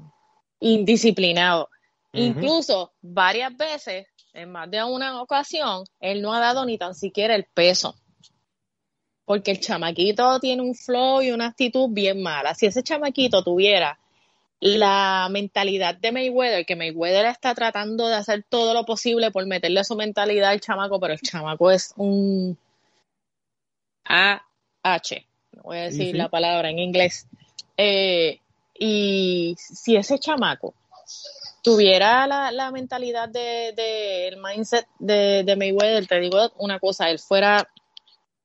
indisciplinado. Incluso varias veces, en más de una ocasión, él no ha dado ni tan siquiera el peso. Porque el chamaquito tiene un flow y una actitud bien mala. Si ese chamaquito tuviera la mentalidad de Mayweather, que Mayweather está tratando de hacer todo lo posible por meterle su mentalidad al chamaco, pero el chamaco es un AH, no voy a decir la palabra en inglés. Eh, y si ese chamaco tuviera la, la mentalidad de, de- el mindset de, de Mayweather, te digo una cosa, él fuera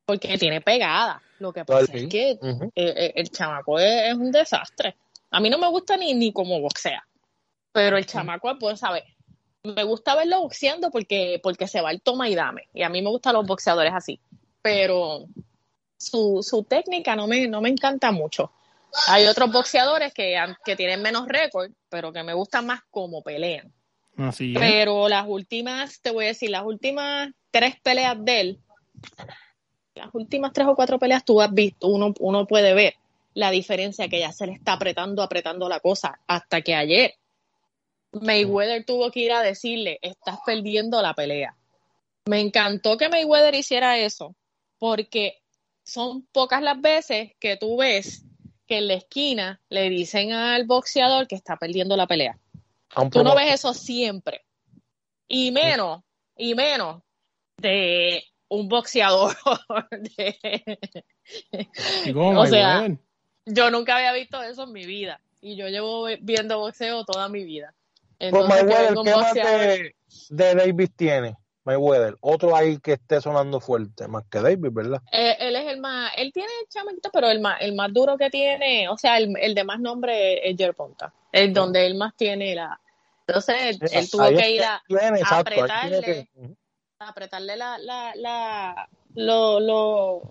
porque tiene pegada. Lo que pasa es que eh, eh, el chamaco es, es un desastre. A mí no me gusta ni, ni como boxea, pero el chamaco, pues, ¿sabes? Me gusta verlo boxeando porque, porque se va el toma y dame. Y a mí me gustan los boxeadores así. Pero su, su técnica no me, no me encanta mucho. Hay otros boxeadores que, que tienen menos récord, pero que me gustan más como pelean. Así es. Pero las últimas, te voy a decir, las últimas tres peleas de él, las últimas tres o cuatro peleas tú has visto, uno, uno puede ver la diferencia que ya se le está apretando, apretando la cosa, hasta que ayer Mayweather tuvo que ir a decirle, estás perdiendo la pelea. Me encantó que Mayweather hiciera eso, porque son pocas las veces que tú ves que en la esquina le dicen al boxeador que está perdiendo la pelea. Tú no ves eso siempre. Y menos, y menos de un boxeador. de- o sea, yo nunca había visto eso en mi vida. Y yo llevo viendo boxeo toda mi vida. Pues Entonces, que ¿qué más de Davis tiene? Mayweather, otro ahí que esté sonando fuerte, más que Davis, ¿verdad? Eh, él es el más, él tiene chamaquito, pero el más, el más duro que tiene, o sea, el, el de más nombre es Jerponta, es donde él más tiene la. Entonces, él, él tuvo Ahí que ir a, tiene, apretarle. que- a apretarle la, la, la, lo, lo-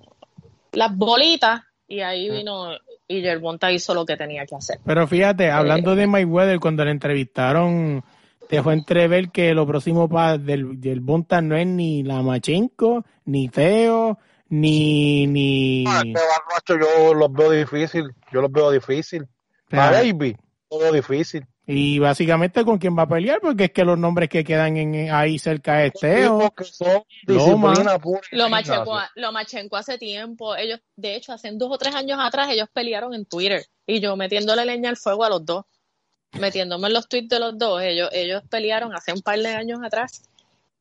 las bolitas y ahí vino y Yerbonta hizo lo que tenía que hacer. Pero fíjate, hablando de Mayweather, cuando le entrevistaron, dejó entrever que lo próximo para del, del Bonta no es ni la Machenko, ni Teo, ni... ni este yo los veo difícil, yo los veo difícil. Para Davis, lo veo difícil. y básicamente con quién va a pelear, porque es que los nombres que quedan en, ahí cerca es Teo. Lo Machenko, lo Machenko hace tiempo, ellos, de hecho, hace dos o tres años atrás, ellos pelearon en Twitter y yo metiéndole leña al fuego a los dos, metiéndome en los tweets de los dos, ellos, ellos pelearon hace un par de años atrás,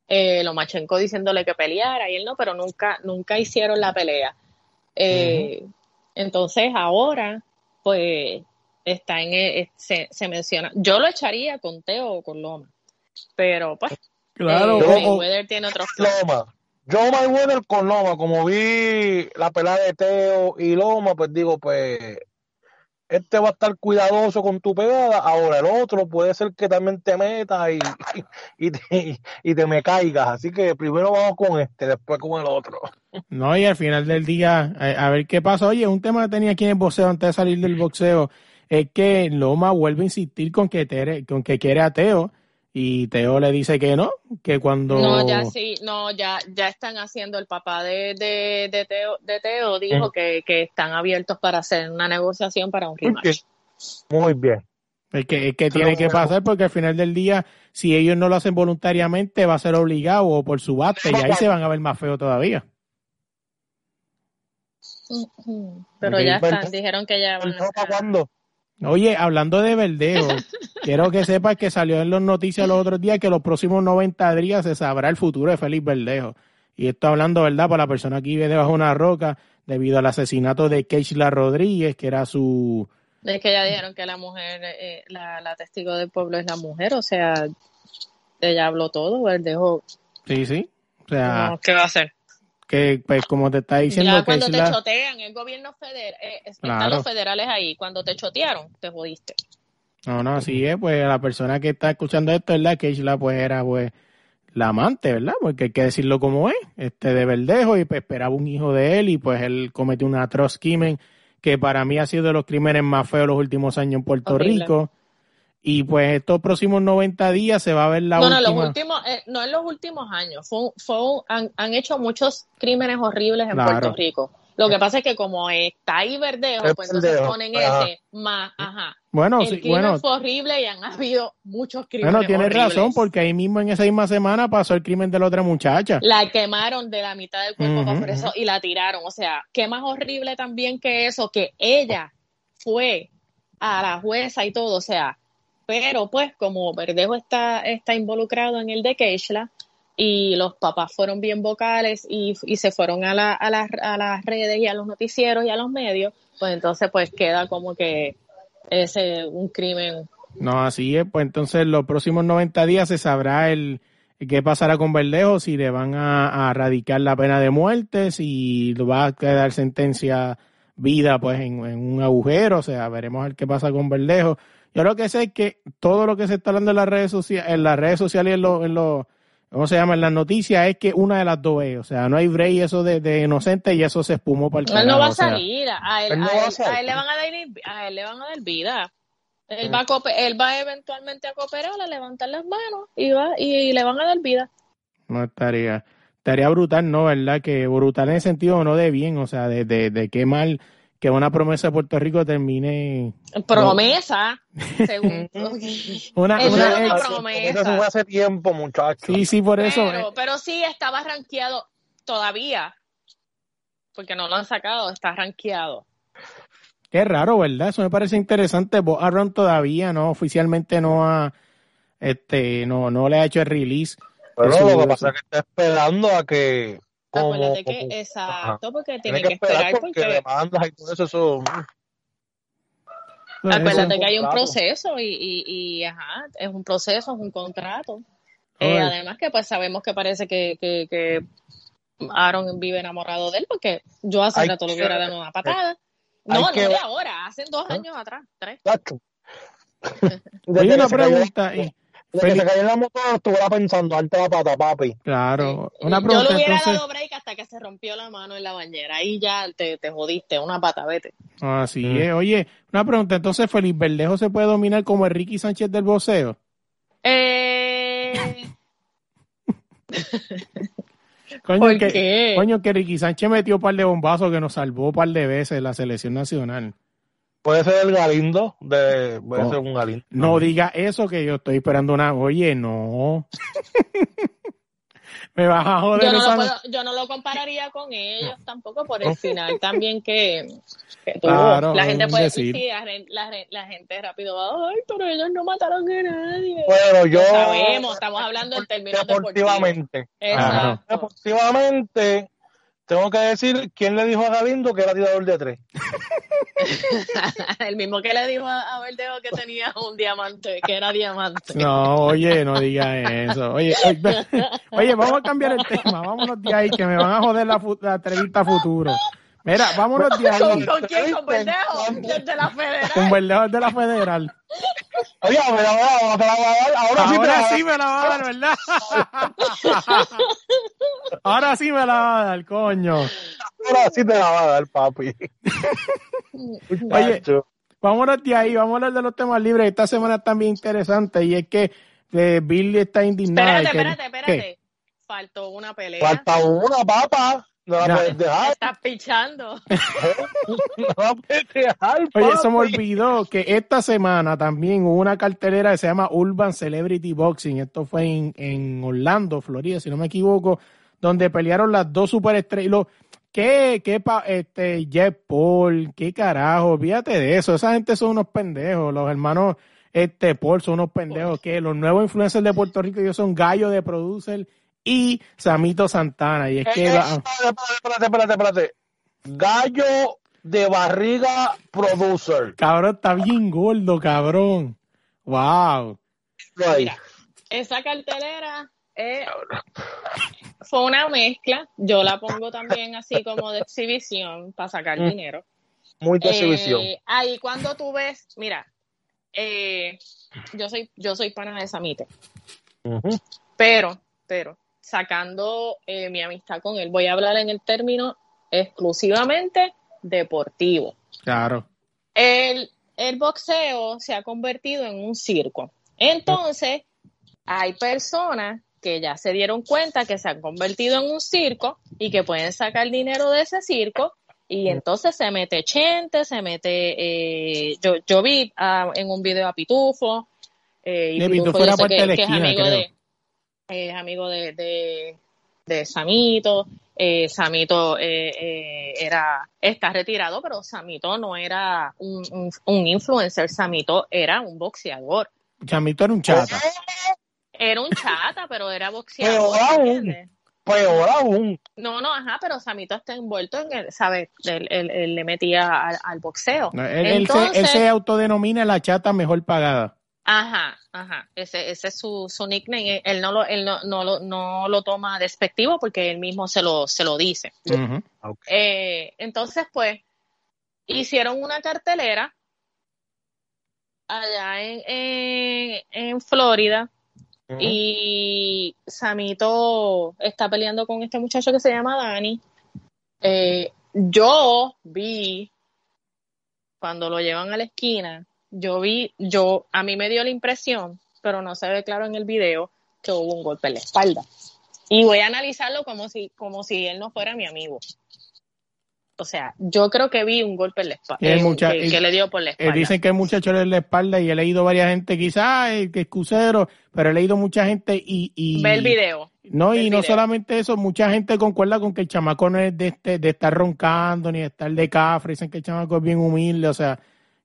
eh, lo Machenko diciéndole que peleara y él no, pero nunca, nunca hicieron la pelea. Eh, Entonces ahora, pues, está en, eh, se, se menciona, yo lo echaría con Teo o con Loma, pero pues, Claro, eh, o- o- Mayweather tiene otros planes. Loma. Yo Mayweather con Loma, como vi la pelea de Teo y Loma, pues digo, pues este va a estar cuidadoso con tu pegada. Ahora el otro puede ser que también te meta y, y, te, y te me caigas. Así que primero vamos con este, después con el otro. No, y al final del día, a, ver qué pasa. Oye, un tema que tenía aquí en el boxeo antes de salir del boxeo es que Loma vuelve a insistir con que, tere- con que quiere a Teo y Teo le dice que no, que cuando... No, ya sí, no, ya, ya están haciendo, el papá de, de, de Teo, de Teo dijo Ujú. que, que están abiertos para hacer una negociación para un rematch. Muy bien. Es que, es que tiene que pasar porque al final del día, si ellos no lo hacen voluntariamente, va a ser obligado o por subasta y ahí se van a ver más feo todavía. Pero Ok. ya están, Bueno, dijeron que ya van a ¿El para estar. cuándo? Oye, hablando de verdejo, quiero que sepas que salió en las noticias los otros días que los próximos 90 días se sabrá el futuro de Félix Verdejo. Y esto hablando, ¿verdad? Para la persona que vive debajo de una roca, debido al asesinato de Keishla Rodríguez, que era su... Es que ya dijeron que la mujer, eh, la, la testigo del pueblo es la mujer, o sea, ella habló todo, Verdejo. Sí, sí. O sea, No, ¿Qué va a hacer? Que pues como te está diciendo Ya cuando te chotean, el gobierno federal, eh, están Claro. los federales ahí, cuando te chotearon, te jodiste. No, no, así es, pues la persona que está escuchando esto, ¿verdad? Keishla pues era pues la amante, ¿verdad? Porque hay que decirlo como es, este de Verdejo y pues esperaba un hijo de él y pues él cometió un atroz crimen que para mí ha sido de los crímenes más feos los últimos años en Puerto Horrible. Rico. Y pues estos próximos 90 días se va a ver la no, no, los última. últimos, eh, no en los últimos años. Fue, un- fue un- han, han hecho muchos crímenes horribles en Claro. Puerto Rico. Lo que pasa es que como está ahí Verdejo, Es pues entonces Verdejo, ponen ajá. ese más, ajá. Bueno, El sí, crimen bueno, fue horrible y han habido muchos crímenes bueno, tienes horribles. razón, porque ahí mismo en esa misma semana pasó el crimen de la otra muchacha. La quemaron de la mitad del cuerpo por eso y la tiraron. O sea, qué más horrible también que eso, que ella fue a la jueza y todo. O sea, pero pues como Verdejo está, está involucrado en el de Keishla y los papás fueron bien vocales y, y se fueron a, la, a, las, a las redes y a los noticieros y a los medios, pues entonces pues queda como que ese un crimen No, así es. Pues entonces los próximos 90 días se sabrá el qué pasará con Verdejo, si le van a, a radicar la pena de muerte, si va a quedar sentencia vida pues en, un agujero, o sea, veremos ver qué pasa con Verdejo. Yo lo que sé es que todo lo que se está hablando en las redes sociales, en las redes sociales y en los, en los ¿cómo se llama? En las noticias es que una de las dos es, o sea, no hay break eso de, de inocente y eso se espumó para el Él no va a salir, a él, Él no a va a él- salir. a él le van a dar, a él le van a dar vida. Él va, a él va eventualmente a cooperar, a levantar las manos y va y, le van a dar vida. No estaría, estaría brutal, ¿no? ¿Verdad? Que brutal en el sentido no de bien, o sea, de, de, de qué mal que una promesa de Puerto Rico termine. Promesa, según. Una, Eso una es una ex- promesa. Eso fue hace tiempo, muchachos. Sí, sí, por eso. pero, eh, pero sí estaba rankeado todavía. Porque no lo han sacado, está rankeado. Qué raro, ¿verdad? Eso me parece interesante. Bob Aaron todavía no, oficialmente no ha, este, no, no le ha hecho el release. Pero Eso- lo que pasa es que está esperando a que. Como, Acuérdate que, como- exacto, porque tiene que que esperar esperar porque, porque demandas y todo eso. eso Acuérdate un que hay un proceso y, y, y, ajá, es un proceso, es un contrato. Eh, además que pues sabemos que parece que, que, que Aaron vive enamorado de él porque yo hace Hay rato lo que- hubiera dado una patada. hay No, no que de ahora, hace dos ¿Ah? años atrás, tres. Desde una pregunta. y- Desde que se cayó en la moto, estuviera pensando, alta la pata, papi. claro. Una yo pregunta le hubiera entonces. dado break hasta que se rompió la mano en la bañera. Ahí ya te, te jodiste, una pata, vete. Así Mm. es. Oye, una pregunta. Entonces, Felipe Verdejo se puede dominar como el Ricky Sánchez del boxeo. Eh, Coño, ¿Por que, qué? coño, que Ricky Sánchez metió un par de bombazos que nos salvó un par de veces la selección nacional. Puede ser el Galindo, de, puede Oh. ser un Galindo. No diga eso que yo estoy esperando una. Oye, no. Me vas a joder yo, no esa- lo puedo- yo no lo compararía con ellos tampoco por el final también que, que tuvo. Claro, la gente puede decir. sí, la, gen- la gen- la gente rápido va, ay, pero ellos no mataron a nadie. Pero yo. Lo sabemos, estamos hablando en términos deportivos. Deportivamente. Exacto. Deportivamente, tengo que decir quién le dijo a Galindo que era tirador de tres. el mismo que le dijo a, Verdejo que tenía un diamante, que era diamante. No, oye, no diga eso. Oye, oye, oye, vamos a cambiar el tema. Vámonos de ahí, que me van a joder la, la entrevista futuro. Mira, vámonos de ¿Con, ahí. con quién? ¿Con Verdejo? Desde la Con federal. Verdejo de la Federal. Oye, me la voy a- te la voy a dar. Ahora, sí la me la va a dar, ¿verdad? Ahora sí me la va a dar, coño. Ahora sí te la voy a dar, papi. Muchacho. Vámonos de ahí, vamos a hablar de los temas libres. Esta semana está bien interesante y es que eh, Billy está indignada. Espérate, espérate, espérate. Faltó una pelea. Falta una papa. No la Ya. puedes dejar. Estás pichando. No la puedes dejar, Oye, se me olvidó que esta semana también hubo una cartelera que se llama Urban Celebrity Boxing. Esto fue en, en Orlando, Florida, si no me equivoco, donde pelearon las dos superestrellas. ¿Qué, qué, pa- este, Jeff Paul? ¿Qué carajo? Olvídate de eso. Esa gente son unos pendejos. Los hermanos este, Paul son unos pendejos. que Los nuevos influencers de Puerto Rico, ellos son Gallo de Producer y Samito Santana. Y es Eh, que... eh, la- espérate, espérate, espérate, espérate. Gallo de barriga producer. cabrón, está bien gordo, cabrón. Wow. Mira, esa cartelera eh, fue una mezcla. Yo la pongo también así como de exhibición para sacar Mm. dinero. Muy de exhibición. Eh, ahí cuando tú ves, mira, eh, yo soy yo soy pana de Samito, Ujú. pero, pero, sacando eh, mi amistad con él, voy a hablar en el término exclusivamente deportivo. Claro. El, el boxeo se ha convertido en un circo. Entonces, hay personas que ya se dieron cuenta que se han convertido en un circo y que pueden sacar dinero de ese circo y entonces se mete Chente, se mete, eh, yo, yo vi ah, en un video a Pitufo, eh, y Pitufo era parte de la que es esquina, amigo creo. de, es amigo de, de, de Samito, eh, Samito eh, eh, era, está retirado, pero Samito no era un, un, un influencer, Samito era un boxeador. Chamito era un chata. Era un chata, pero era boxeador. Peor aún. ¿entiendes? Peor aún. No, no, ajá, pero Samito está envuelto en el, ¿sabes? Él, él- él le metía al, al boxeo. No, Él, él se, Entonces- él se autodenomina la chata mejor pagada. Ajá, ajá. Ese, ese es su, su nickname. Él no lo, él no, no lo, no lo toma despectivo porque él mismo se lo, se lo dice. Eh, entonces, pues, hicieron una cartelera allá en, en, en Florida y Samito está peleando con este muchacho que se llama Dani. Eh, yo vi cuando lo llevan a la esquina, yo vi, yo, a mí me dio la impresión, pero no se ve claro en el video, que hubo un golpe en la espalda. Y voy a analizarlo como si, como si él no fuera mi amigo. O sea, yo creo que vi un golpe en la espalda. Eh, mucha- que, que le dio por la Eh, espalda. dicen que el muchacho le en la espalda y he leído varias gente, quizás que excusero, pero he leído mucha gente y... y Ve el video. No, y no video. solamente eso, mucha gente concuerda con que el chamaco no es de, este, de estar roncando ni de estar de cafre, dicen que el chamaco es bien humilde, o sea,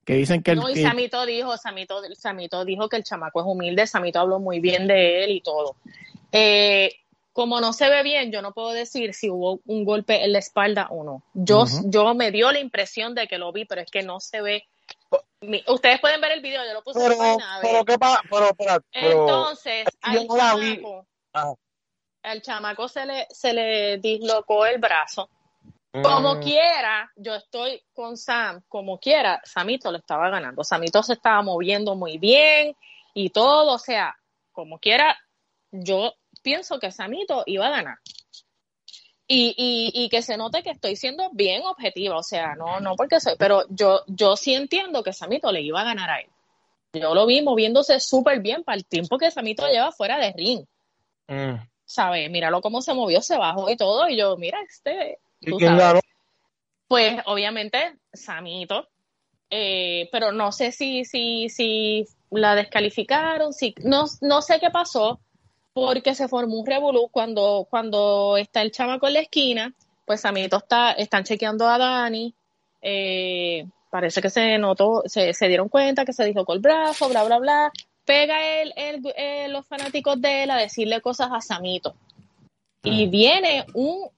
que dicen que el... No, y que- Samito dijo, Samito, Samito dijo que el chamaco es humilde, Samito habló muy bien de él y todo. Eh, como no se ve bien, yo no puedo decir si hubo un golpe en la espalda o no. Yo, yo me dio la impresión de que lo vi, pero es que no se ve. Ustedes pueden ver el video, yo lo puse en Pero, la página, a ver. pero qué pasa, pero, pero, pero, Entonces, yo al no la vi. chamaco, al chamaco se le, se le dislocó el brazo. Como Mm, quiera, yo estoy con Sam, como quiera, Samito lo estaba ganando. Samito se estaba moviendo muy bien y todo, o sea, como quiera, yo pienso que Samito iba a ganar. Y, y, y que se note que estoy siendo bien objetiva, o sea, no, no porque soy, pero yo, yo sí entiendo que Samito le iba a ganar a él. Yo lo vi moviéndose súper bien para el tiempo que Samito lleva fuera de ring, mm. ¿sabes? Míralo cómo se movió, se bajó y todo, y yo, mira, este, ¿Y quién ganó? Pues obviamente Samito, eh, pero no sé si, si, si la descalificaron, si, no, no sé qué pasó, porque se formó un revolú cuando, cuando está el chamaco en la esquina, pues Samito está, están chequeando a Dani, eh, parece que se notó, se, se dieron cuenta que se dijo con el brazo, bla, bla, bla, pega el, el, eh, los fanáticos de él a decirle cosas a Samito. Y viene un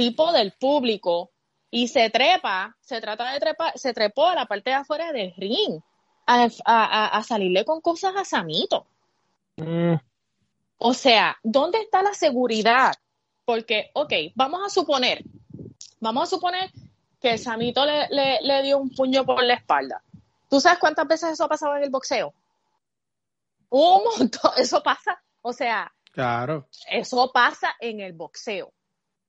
tipo del público y se trepa, se trata de trepar, se trepó a la parte de afuera del ring a, a- a- salirle con cosas a Samito. Mm, O sea, ¿dónde está la seguridad? Porque, ok, vamos a suponer, vamos a suponer que Samito le, le, le dio un puño por la espalda. ¿Tú sabes cuántas veces eso ha pasado en el boxeo? Un montón, eso pasa, o sea, Claro. eso pasa en el boxeo.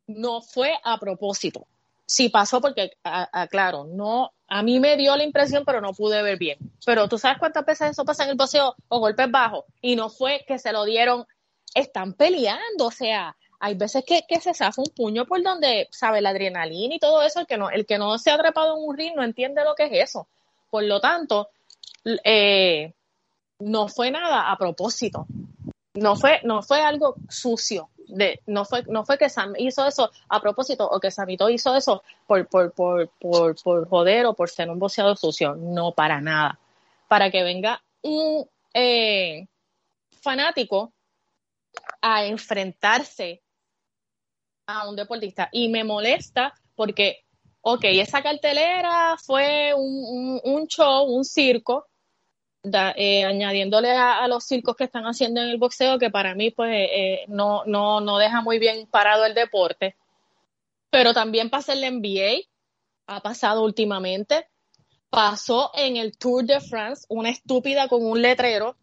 No fue a propósito. Sí pasó porque, aclaro, no, a mí me dio la impresión, pero no pude ver bien. Pero tú sabes cuántas veces eso pasa en el boxeo o golpes bajos y no fue que se lo dieron, están peleando, o sea, hay veces que, se zafa un puño por donde, sabe, la adrenalina y todo eso, el que no, el que no se ha trepado en un ring no entiende lo que es eso. Por lo tanto, eh, no fue nada a propósito no fue no fue algo sucio de no fue no fue que Sam hizo eso a propósito o que Samito hizo eso por por por por, por joder o por ser un boxeador sucio. No para nada. Para que venga un eh, fanático a enfrentarse a un deportista. Y me molesta porque ok esa cartelera fue un, un, un show un circo da- eh, añadiéndole a, a los circos que están haciendo en el boxeo, que para mí pues eh, no, no, no deja muy bien parado el deporte. Pero también pasa en la NBA, ha pasado últimamente. Pasó en el Tour de France, una estúpida con un letrero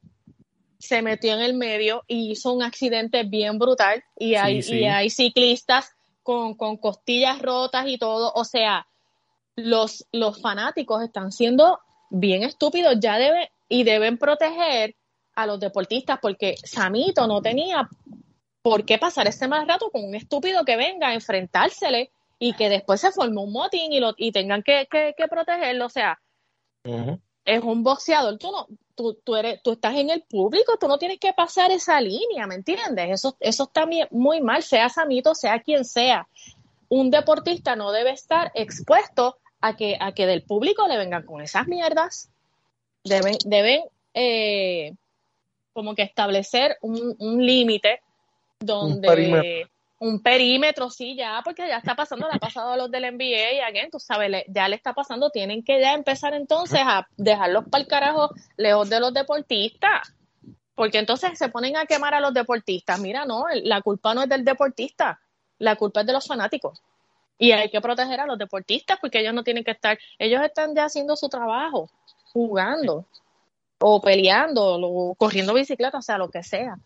se metió en el medio y hizo un accidente bien brutal. Y hay, sí. y hay ciclistas con, con costillas rotas y todo. O sea, los, los fanáticos están siendo bien estúpidos, ya deben y deben proteger a los deportistas porque Samito no tenía por qué pasar ese mal rato con un estúpido que venga a enfrentársele y que después se forme un motín y, lo, y tengan que, que, que protegerlo. O sea, es un boxeador, tú no, tú, tú eres, tú estás en el público, tú no tienes que pasar esa línea, ¿me entiendes? Eso, eso está muy mal, sea Samito, sea quien sea. Un deportista no debe estar expuesto a que, a que del público le vengan con esas mierdas. Deben, deben eh, como que establecer un, un límite donde perímetro. un perímetro, sí, ya, porque ya está pasando, le ha pasado a los del NBA y again, tú sabes, le- ya le está pasando, tienen que ya empezar entonces a dejarlos para el carajo lejos de los deportistas. Porque entonces se ponen a quemar a los deportistas. Mira, no, la culpa no es del deportista, la culpa es de los fanáticos. Y hay que proteger a los deportistas porque ellos no tienen que estar, ellos están ya haciendo su trabajo, jugando o peleando, o corriendo bicicleta, o sea, lo que sea.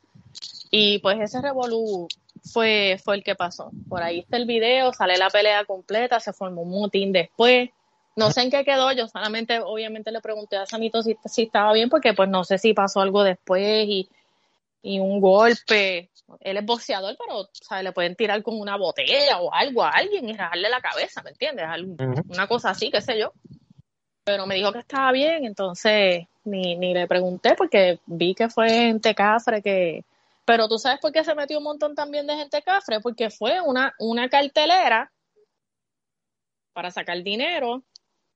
Y pues ese revolú fue, fue el que pasó. Por ahí está el video, sale la pelea completa, se formó un motín después. No sé en qué quedó, yo solamente obviamente le pregunté a Samito si, si estaba bien porque pues no sé si pasó algo después y, y un golpe. Él es boxeador, pero le pueden tirar con una botella o algo a alguien y rajarle la cabeza, ¿me entiendes? Una cosa así, qué sé yo. Pero me dijo que estaba bien, entonces ni, ni le pregunté porque vi que fue gente cafre que... Pero tú sabes por qué se metió un montón también de gente cafre, porque fue una, una cartelera para sacar dinero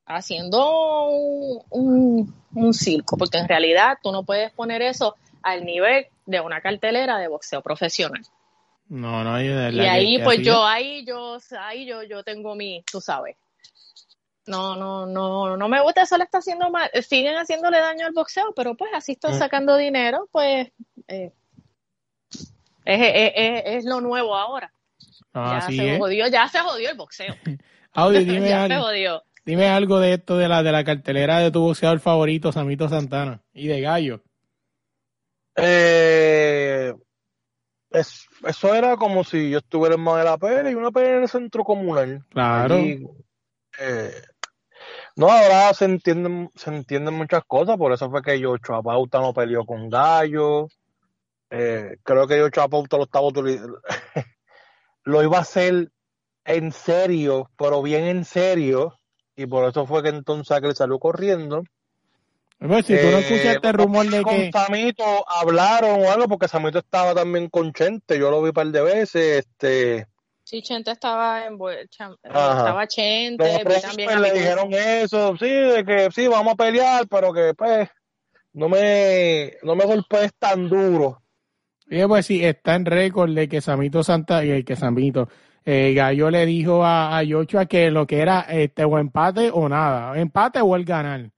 haciendo un, un, circo, porque en realidad tú no puedes poner eso al nivel de una cartelera de boxeo profesional. No, no hay Y ahí, pues yo, ahí yo, ahí yo, yo tengo mi, tú sabes. No, no, no, no me gusta, eso le está haciendo mal, siguen haciéndole daño al boxeo, pero pues así están mm. sacando dinero, pues eh, es, es, es, es, lo nuevo ahora. ya se jodió, ya se jodió el boxeo. dime ya se jodió. Dime algo de esto de la, de la cartelera de tu boxeador favorito, Samito Santana, y de Gallo. Eh, eso era como si yo estuviera en Madera Pérez y una pelea en el centro comunal. Claro. eh, no, ahora se entienden, se entienden muchas cosas, por eso fue que yo Pauta no peleó con Gallo. Eh, creo que yo Pauta lo estaba lo iba a hacer en serio, pero bien en serio y por eso fue que entonces aquel salió corriendo. Pues, si tú no escuchaste el eh, rumor de que... Con Samito hablaron o algo, porque Samito estaba también con Chente, yo lo vi un par de veces, este... Sí, Chente estaba en estaba Chente, también le dijeron eso, sí, de que sí, vamos a pelear, pero que pues no me, no me golpees tan duro. Y pues sí, está en récord de que Samito Santa, y que Samito, eh, Gallo le dijo a, a Yochoa que lo que era este o empate o nada, empate o el ganar,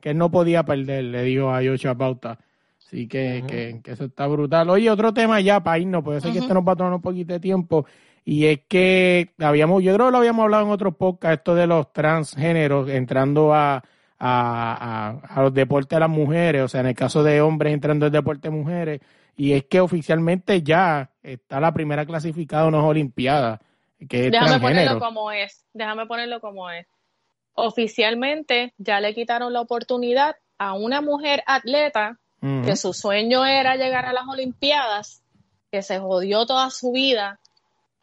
que él no podía perder, le dijo a Yochoa Pauta. Así que, que, eso está brutal. Oye, otro tema ya para irnos, puede ser que este nos va a tomar un poquito de tiempo, y es que habíamos, yo creo que lo habíamos hablado en otros podcasts, esto de los transgéneros entrando a, a, a, los deportes de las mujeres, o sea, en el caso de hombres entrando al deporte de mujeres, y es que oficialmente ya está la primera clasificada en las Olimpiadas déjame ponerlo como es, déjame ponerlo como es. Oficialmente ya le quitaron la oportunidad a una mujer atleta que su sueño era llegar a las Olimpiadas, que se jodió toda su vida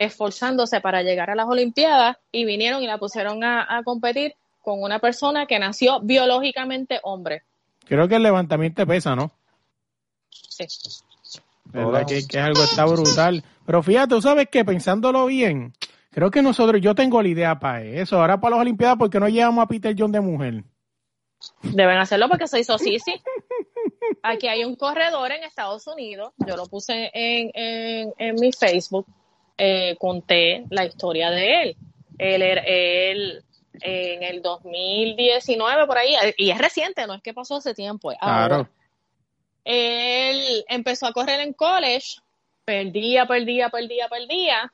esforzándose para llegar a las Olimpiadas y vinieron y la pusieron a, competir con una persona que nació biológicamente hombre. Creo que el levantamiento pesa, ¿no? Sí. ¿Verdad? Que, que, es algo está brutal. Pero fíjate, tú sabes que pensándolo bien, Creo que nosotros, yo tengo la idea para eso. Ahora para las Olimpiadas, ¿por qué no llevamos a Peter John de mujer? Deben hacerlo porque soy Sosisi. Aquí hay un corredor en Estados Unidos. Yo lo puse en, en, en mi Facebook. Eh, conté la historia de él. Él, él en el 2019 por ahí, y es reciente, no es que pasó hace tiempo. Claro. él empezó a correr en college, perdía, perdía, perdía, perdía,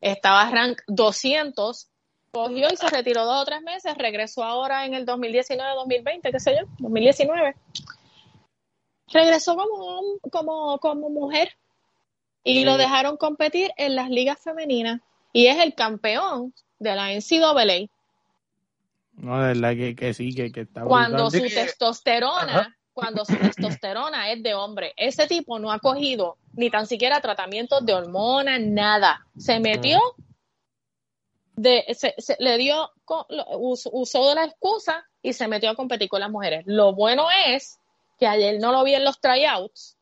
estaba rank 200, cogió y se retiró dos o tres meses, regresó ahora en el 2019-2020, qué sé yo, 2019. Regresó como, como, como mujer y lo dejaron competir en las ligas femeninas y es el campeón de la NCAA. No, de verdad que, que sí, que, que está Cuando su testosterona cuando su testosterona es de hombre. Ese tipo no ha cogido ni tan siquiera tratamientos de hormonas, nada. Se metió, de, se, le dio, usó de la excusa y se metió a competir con las mujeres. Lo bueno es que ayer no lo vi en los tryouts.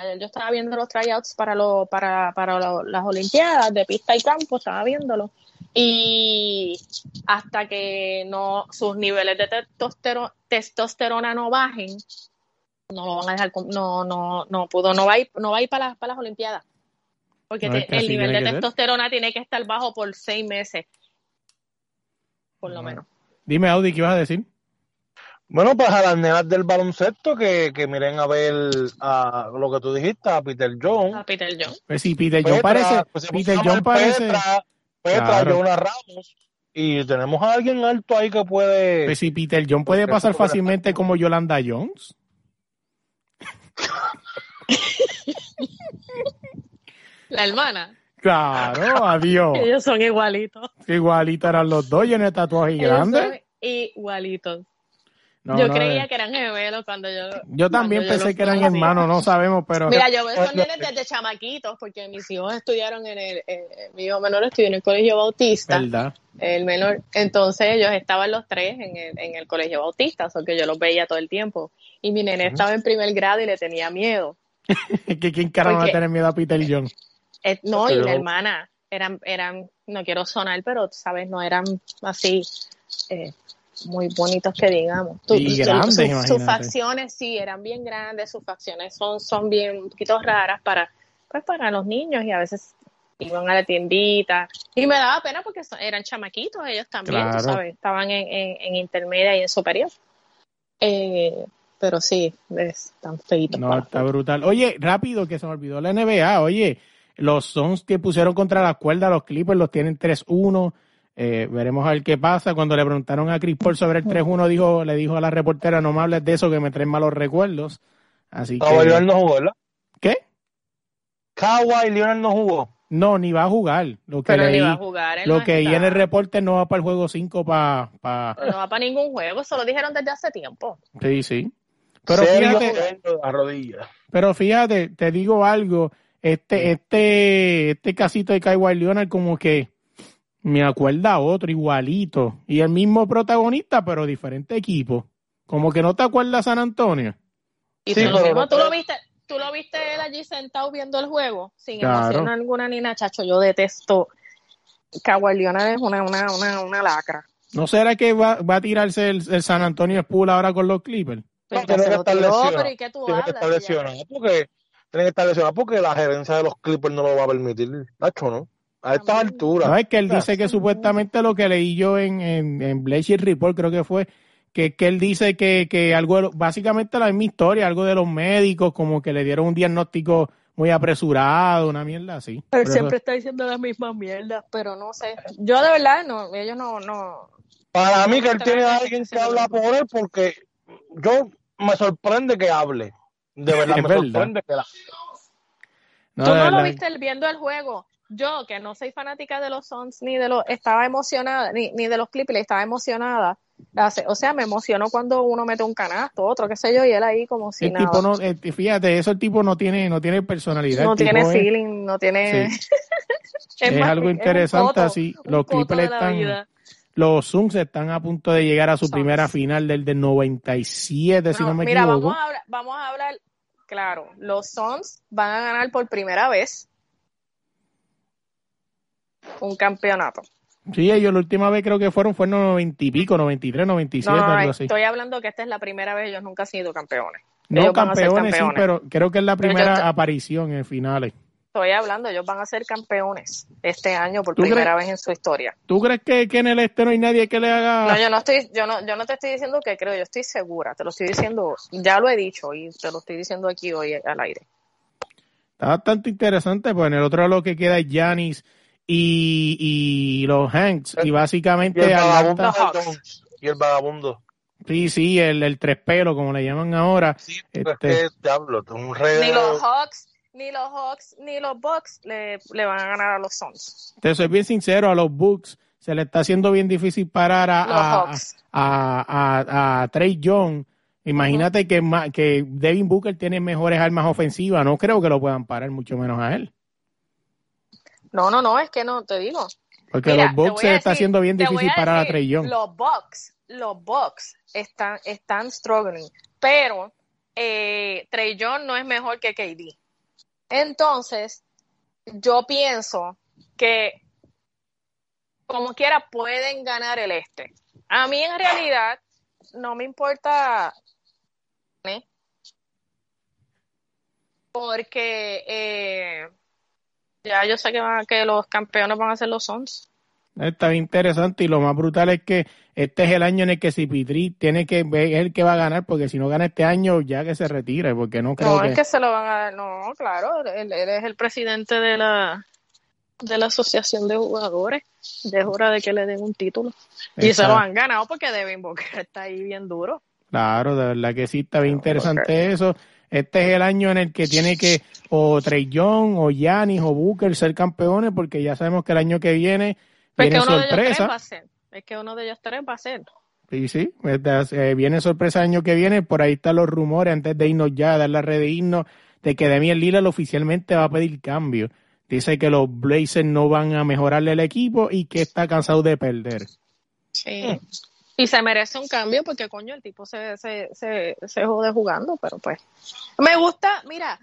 Ayer yo estaba viendo los tryouts para, lo, para, para las Olimpiadas de pista y campo, estaba viéndolo. Y hasta que no sus niveles de testosterona no bajen, no lo van a dejar, no, no, no pudo, no va a ir, no va a ir para, las, para las Olimpiadas. Porque el nivel de testosterona tiene que estar bajo por seis meses. Por lo menos. Dime, Audi, ¿qué ibas a decir? Bueno, pues a las nenas del baloncesto que, que miren a ver a lo que tú dijiste, a Peter John. A Peter John. Pues sí, Peter John parece. Pues Peter John parece. Petra, Claro. Jonah Ramos, y tenemos a alguien alto ahí que puede. Pues si Peter John puede pasar fácilmente como Yolanda Jones. La hermana. Claro, adiós. Ellos son igualitos. Igualito eran los dos y en el tatuaje Ellos grande. son igualitos. No, yo no, creía eh. que eran gemelos cuando yo. Yo también yo pensé que eran conocí. hermanos, no sabemos, pero Mira, yo veo esos Bueno, nenes desde chamaquitos, porque mis hijos estudiaron en el, eh, mi hijo menor estudió en el colegio bautista, verdad. el menor, entonces ellos estaban los tres en el, en el colegio bautista, o que yo los veía todo el tiempo, y mi nene estaba en primer grado y le tenía miedo, que quién carajo va a tener miedo a Peter John. Eh, no, y la hermana, eran, eran, no quiero sonar, pero sabes, no eran así, eh, muy bonitos que digamos. Tú- Y tú- grandes, sus- imagínate. sus facciones sí eran bien grandes, sus facciones son, son bien un poquito raras para, pues para los niños y a veces iban a la tiendita y me daba pena porque son- eran chamaquitos ellos también, tú Claro. sabes, estaban en, en, en intermedia y en superior. Eh, pero sí, es tan feito. No, está brutal. Oye, rápido, que se me olvidó la NBA. Oye, los Suns que pusieron contra la cuerda, los Clippers los tienen 3-1. Eh, veremos a ver qué pasa. Cuando le preguntaron a Chris Paul sobre el 3-1, dijo, le dijo a la reportera, no me hables de eso, que me traen malos recuerdos. Así Kawhi Leonard que... no jugó, ¿verdad? ¿Qué? Kawhi Leonard no jugó. No, ni va a jugar. Lo que Pero ni va a jugar. lo no que está. en el reporte no va para el juego 5 para... Pa... No va para ningún juego, eso lo dijeron desde hace tiempo. Sí, sí. Pero Serio, fíjate, rodilla. Pero fíjate, te digo algo, este, este, este casito de Kawhi Leonard como que me acuerda a otro igualito. Y el mismo protagonista, pero diferente equipo. Como que no te acuerdas San Antonio. Y Sí, tú, lo pero mismo, no tú lo viste, tú lo viste él allí sentado viendo el juego, sin Claro. emoción alguna ni nada, chacho. Yo detesto. Kawhi Leonard es una, una, una, una lacra. ¿No será que va, va a tirarse el, el San Antonio Spool ahora con los Clippers? No, Pues tiene que estar lesionado. pero ¿y qué tú Tiene que estar lesionado porque tiene que estar lesionado porque la gerencia de los Clippers no lo va a permitir. Nacho, ¿no? A estas También. alturas. No, es que él dice que supuestamente lo que leí yo en, en, en Bleacher Report, creo que fue, que, que él dice que, que algo, de lo- básicamente la misma historia, algo de los médicos, como que le dieron un diagnóstico muy apresurado, una mierda así. Eso- siempre está diciendo las mismas mierdas, pero no sé. Yo de verdad, no, ellos no, no. Para mí que él tiene a alguien que habla por él porque yo me sorprende que hable. De verdad, Es me verdad. sorprende que la... No, Tú no lo viste el- viendo el juego. Yo, que no soy fanática de los Suns ni de los, estaba emocionada, ni, ni de los Clippers, estaba emocionada. O sea, me emocionó cuando uno mete un canasto, otro, qué sé yo, y él ahí como si El nada. tipo no, eh, fíjate, eso el tipo no tiene, no tiene personalidad. no tiene es- feeling, no tiene. Sí. Es más, algo interesante así. Los Clippers están, vida. los Suns están a punto de llegar a su Suns. primera final del del 97, si No, no me mira, equivoco. vamos a, hablar, vamos a hablar, claro, los Suns van a ganar por primera vez un campeonato. Sí, ellos la última vez creo que fueron, fue en 90 y pico, 93, 97, No, no, algo así. estoy hablando que esta es la primera vez, ellos nunca han sido campeones. No ellos campeones, sí, pero creo que es la primera aparición en finales. Estoy hablando, ellos van a ser campeones este año por ¿Tú primera crees? vez en su historia. ¿Tú crees que, que en el este no hay nadie que le haga? No, yo no estoy, yo no, yo no te estoy diciendo que creo, yo estoy segura, te lo estoy diciendo, ya lo he dicho y te lo estoy diciendo aquí hoy al aire. Está bastante interesante, pues en el otro lo que queda es Giannis y, y los Hanks. Y Y básicamente el vagabundo. Y el vagabundo. sí, sí, el, el tres pelo, como le llaman ahora. Sí, Este- es que diablo, un rey Ni los Hawks, ni los Hawks, ni los Bucks le, le van a ganar a los Suns. Te soy bien sincero, a los Bucks se le está haciendo bien difícil parar a, a, a, a, a Trey Young. Imagínate que, que Devin Booker tiene mejores armas ofensivas. No creo que lo puedan parar, mucho menos a él. No, no, no, es que no, te digo. Porque Mira, los Bucks se está haciendo bien difícil parar a decir, Trey Young. Los Bucks, los Bucks están, están struggling, pero eh, Trey Young no es mejor que KD. Entonces, yo pienso que como quiera pueden ganar el este. A mí en realidad no me importa ¿eh? porque eh, ya yo sé que, van- que los campeones van a ser los Suns. Está bien interesante y lo más brutal es que este es el año en el que Cipitri tiene que ver el que va a ganar porque si no gana este año ya que se retire porque no creo No, que... es que se lo van a dar. No, claro, él, él es el presidente de la de la Asociación de Jugadores. Ya es hora de que le den un título. Y se lo han ganado porque Devin Booker está ahí bien duro. Claro, de verdad que sí, está bien interesante eso. Este es el año en el que tiene que o Trey Young o Giannis o Booker ser campeones porque ya sabemos que el año que viene Pues viene que uno de ellos tres va sorpresa. a ser. Es que uno de ellos tres va a ser. Sí, sí, verdad, eh, viene sorpresa el año que viene, por ahí están los rumores antes de irnos ya, dar la red de irnos, de que Damian Lillard oficialmente va a pedir cambio. Dice que los Blazers no van a mejorarle el equipo y que está cansado de perder. Sí. Y se merece un cambio porque, coño, el tipo se, se, se, se jode jugando, pero pues. Me gusta, mira,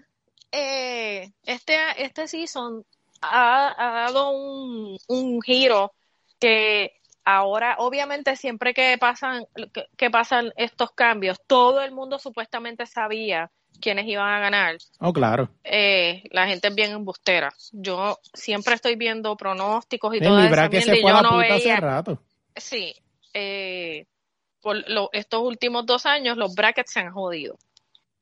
eh, este, este season ha, ha dado un, un giro que ahora, obviamente, siempre que pasan, que, que pasan estos cambios, todo el mundo supuestamente sabía quiénes iban a ganar. Oh, claro. Eh, la gente es bien embustera. Yo siempre estoy viendo pronósticos y Sí, esa bracket mierda se y fue a yo la no hace rato. Sí, eh, por lo- estos últimos dos años los brackets se han jodido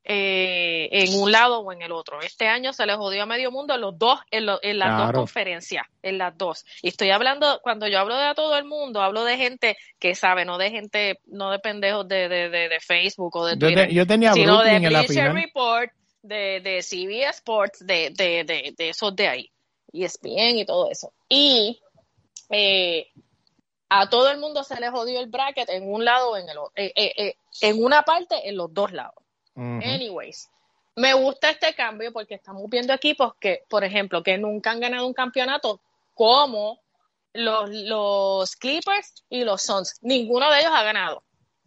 eh, en un lado o en el otro. Este año se les jodió a medio mundo los dos, en, lo- en las dos conferencias, en las dos. Y estoy hablando, cuando yo hablo de a todo el mundo, hablo de gente que sabe, no de gente, no de pendejos de, de, de, de Facebook o de Yo, Twitter, te- yo tenía sino de Brooklyn Bleacher. Report, de, de CBS Sports, de, de, de, de esos de ahí, y ESPN y todo eso. Y eh, a todo el mundo se le jodió el bracket en un lado o en el otro, eh, eh, eh, en una parte, en los dos lados. Anyways, me gusta este cambio porque estamos viendo equipos que, por ejemplo, que nunca han ganado un campeonato como los, los Clippers y los Suns. Ninguno de ellos ha ganado.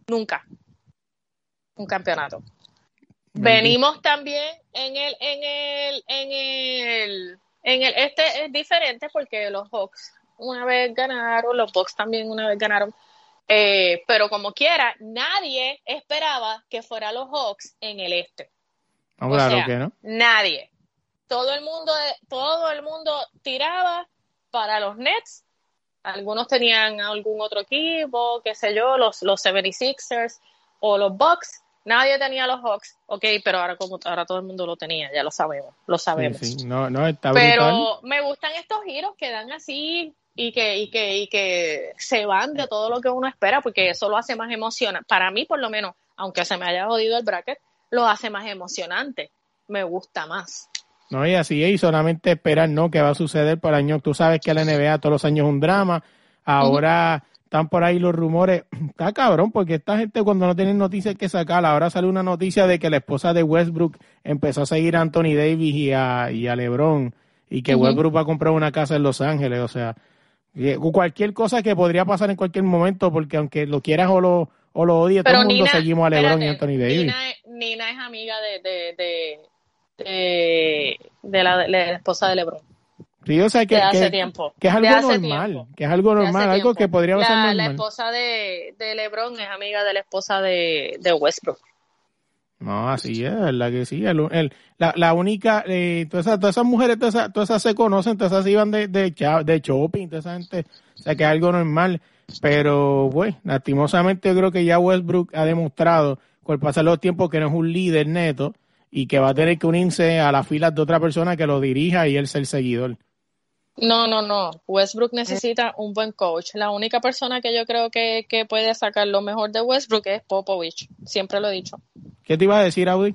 Nunca. Un campeonato. Venimos también en el, en el, en el, en el, este es diferente porque los Hawks una vez ganaron, los Bucks también una vez ganaron, eh, pero como quiera, nadie esperaba que fuera los Hawks en el este. No, O claro sea, que no. Nadie. Todo el mundo, todo el mundo tiraba para los Nets. Algunos tenían algún otro equipo, qué sé yo, los, los 76ers o los Bucks. Nadie tenía los Hawks, ok, pero ahora como ahora todo el mundo lo tenía, ya lo sabemos, lo sabemos. Sí, sí. No, no, está brutal. Pero me gustan estos giros que dan así y que, y que, y que se van de todo lo que uno espera, porque eso lo hace más emocionante. Para mí, por lo menos, aunque se me haya jodido el bracket, lo hace más emocionante. Me gusta más. No, y así es, y solamente esperar, ¿no? ¿Qué va a suceder para el año? Tú sabes que la NBA todos los años es un drama. Ahora están por ahí los rumores. Está cabrón, porque esta gente cuando no tienen noticias que sacar, ahora sale una noticia de que la esposa de Westbrook empezó a seguir a Anthony Davis y a, y a LeBron, y que. Westbrook va a comprar una casa en Los Ángeles, o sea, cualquier cosa que podría pasar en cualquier momento, porque aunque lo quieras o lo, o lo odies, todo el mundo Nina, seguimos a LeBron y Anthony Davis. Nina, es- Nina es amiga de, de, de, de, de la, la esposa de LeBron. Sí, o sea, que, hace que- tiempo. que es algo normal, tiempo. que es algo normal, algo tiempo. que podría la, ser La normal. esposa de, de LeBron es amiga de la esposa de, de Westbrook. No, así es, verdad que sí. El, el- la, la única, eh, todas, esas, todas esas mujeres, todas esas, todas esas se conocen, todas esas iban de, de, de shopping, toda esa gente, o sea que es algo normal. Pero, pues, lastimosamente yo creo que ya Westbrook ha demostrado con el pasar de los tiempos que no es un líder neto y que va a tener que unirse a las filas de otra persona que lo dirija y él ser seguidor. No, no, no. Westbrook necesita un buen coach. La única persona que yo creo que, que puede sacar lo mejor de Westbrook es Popovich. Siempre lo he dicho. ¿Qué te iba a decir, Audi?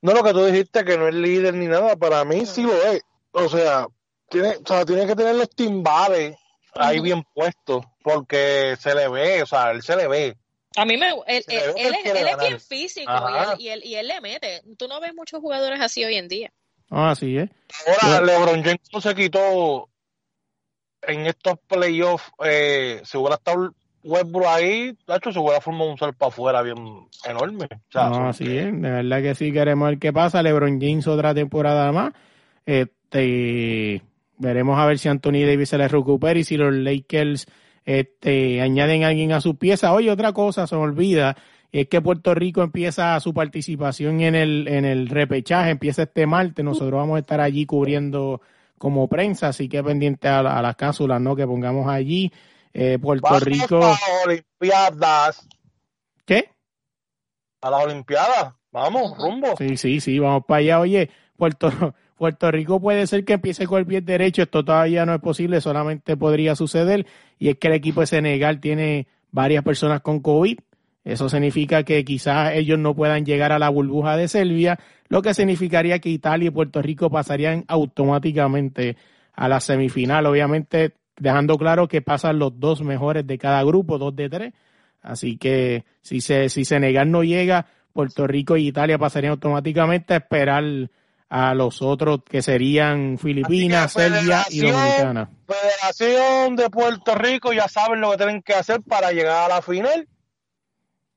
No, lo que tú dijiste que no es líder ni nada, para mí sí lo es. O sea, tiene, o sea, tiene que tener los timbales ahí bien puestos, porque se le ve, o sea, él se le ve. A mí me él, él, él él es, bien físico y y, él, y él le mete. Tú no ves muchos jugadores así hoy en día. Así es. Ahora, Yo- LeBron James no se quitó en estos playoffs, eh, si hubiera estado Westbrook ahí, de hecho, se hubiera formado un sol para afuera bien enorme. O sea, No, así es, de verdad que sí queremos ver qué pasa. LeBron James otra temporada más. Este, veremos a ver si Anthony Davis se le recupera y si los Lakers este, añaden a alguien a su pieza. Oye, otra cosa se me olvida, es que Puerto Rico empieza su participación en el, en el repechaje, empieza este martes. Nosotros vamos a estar allí cubriendo como prensa, así que pendiente a, la- a las cápsulas ¿no? que pongamos allí. Eh, Puerto Rico, a Olimpiadas. ¿qué? a las Olimpiadas. Vamos, rumbo. Sí, sí, sí, vamos para allá. Oye, Puerto, Puerto Rico puede ser que empiece con el pie derecho, esto todavía no es posible, solamente podría suceder, y es que el equipo de Senegal tiene varias personas con COVID. Eso significa que quizás ellos no puedan llegar a la burbuja de Serbia, lo que significaría que Italia y Puerto Rico pasarían automáticamente a la semifinal. Obviamente, dejando claro que pasan los dos mejores de cada grupo, dos de tres. Así que si, se, si Senegal no llega, Puerto Rico y Italia pasarían automáticamente a esperar a los otros que serían Filipinas, que Serbia y Dominicana. Federación de Puerto Rico ya saben lo que tienen que hacer para llegar a la final.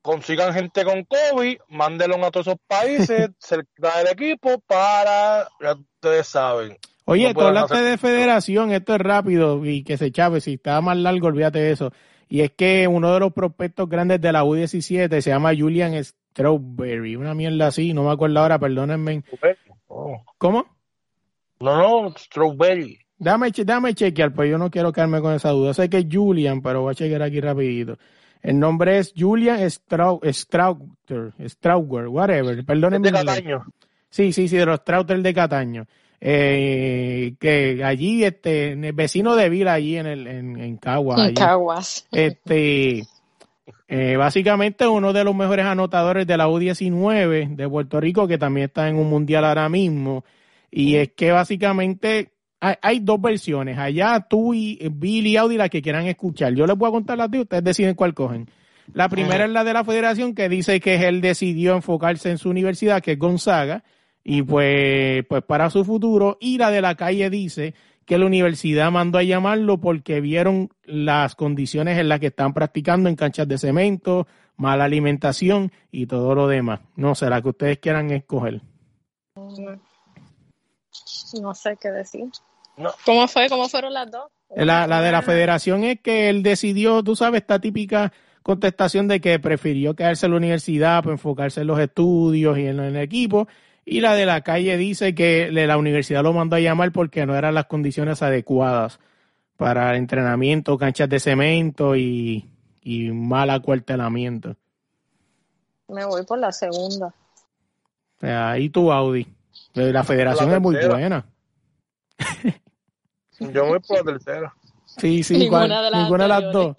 Consigan gente con COVID, mándenlo a todos esos países cerca del equipo para, ya ustedes saben. Oye, No tú hablaste hacer- de federación, esto es rápido y que se chave, si estaba más largo, olvídate de eso. Y es que uno de los prospectos grandes de la U17 se llama Julian Strawberry, una mierda así, no me acuerdo ahora, perdónenme. Oh. ¿Cómo? No, no, strawberry. Dame, dame chequear, pues yo no quiero quedarme con esa duda. Sé que es Julian, pero voy a chequear aquí rapidito. El nombre es Julian Strau- Strauter, Strauger, whatever, perdónenme. De. Cataño. Sí, sí, sí, de los Strauter de Cataño. Eh, que allí, este, vecino de Vila, allí en el, en, en Caguas. En allí. Caguas. Este, eh, básicamente uno de los mejores anotadores de la U19 de Puerto Rico, que también está en un mundial ahora mismo. Y es que básicamente hay, hay dos versiones. Allá tú y Billy y Audi, las que quieran escuchar. Yo les voy a contar las de ustedes deciden cuál cogen. La primera es la de la federación que dice que él decidió enfocarse en su universidad, que es Gonzaga, y pues, pues para su futuro. Y la de la calle dice que la universidad mandó a llamarlo porque vieron las condiciones en las que están practicando en canchas de cemento, mala alimentación y todo lo demás. No sé, la que ustedes quieran escoger. No sé qué decir. No. ¿Cómo fue? ¿Cómo fueron las dos? La, la de la federación es que él decidió, tú sabes, esta típica contestación de que prefirió quedarse en la universidad para enfocarse en los estudios y en el equipo. Y la de la calle dice que le- la universidad lo mandó a llamar porque no eran las condiciones adecuadas para el entrenamiento, canchas de cemento y, y mal acuartelamiento. Me voy por la segunda. Ahí tu Audi. Eh, La federación La es muy buena. Yo voy por la tercera. Sí, sí, Ninguna cual- de las ninguna de las dos.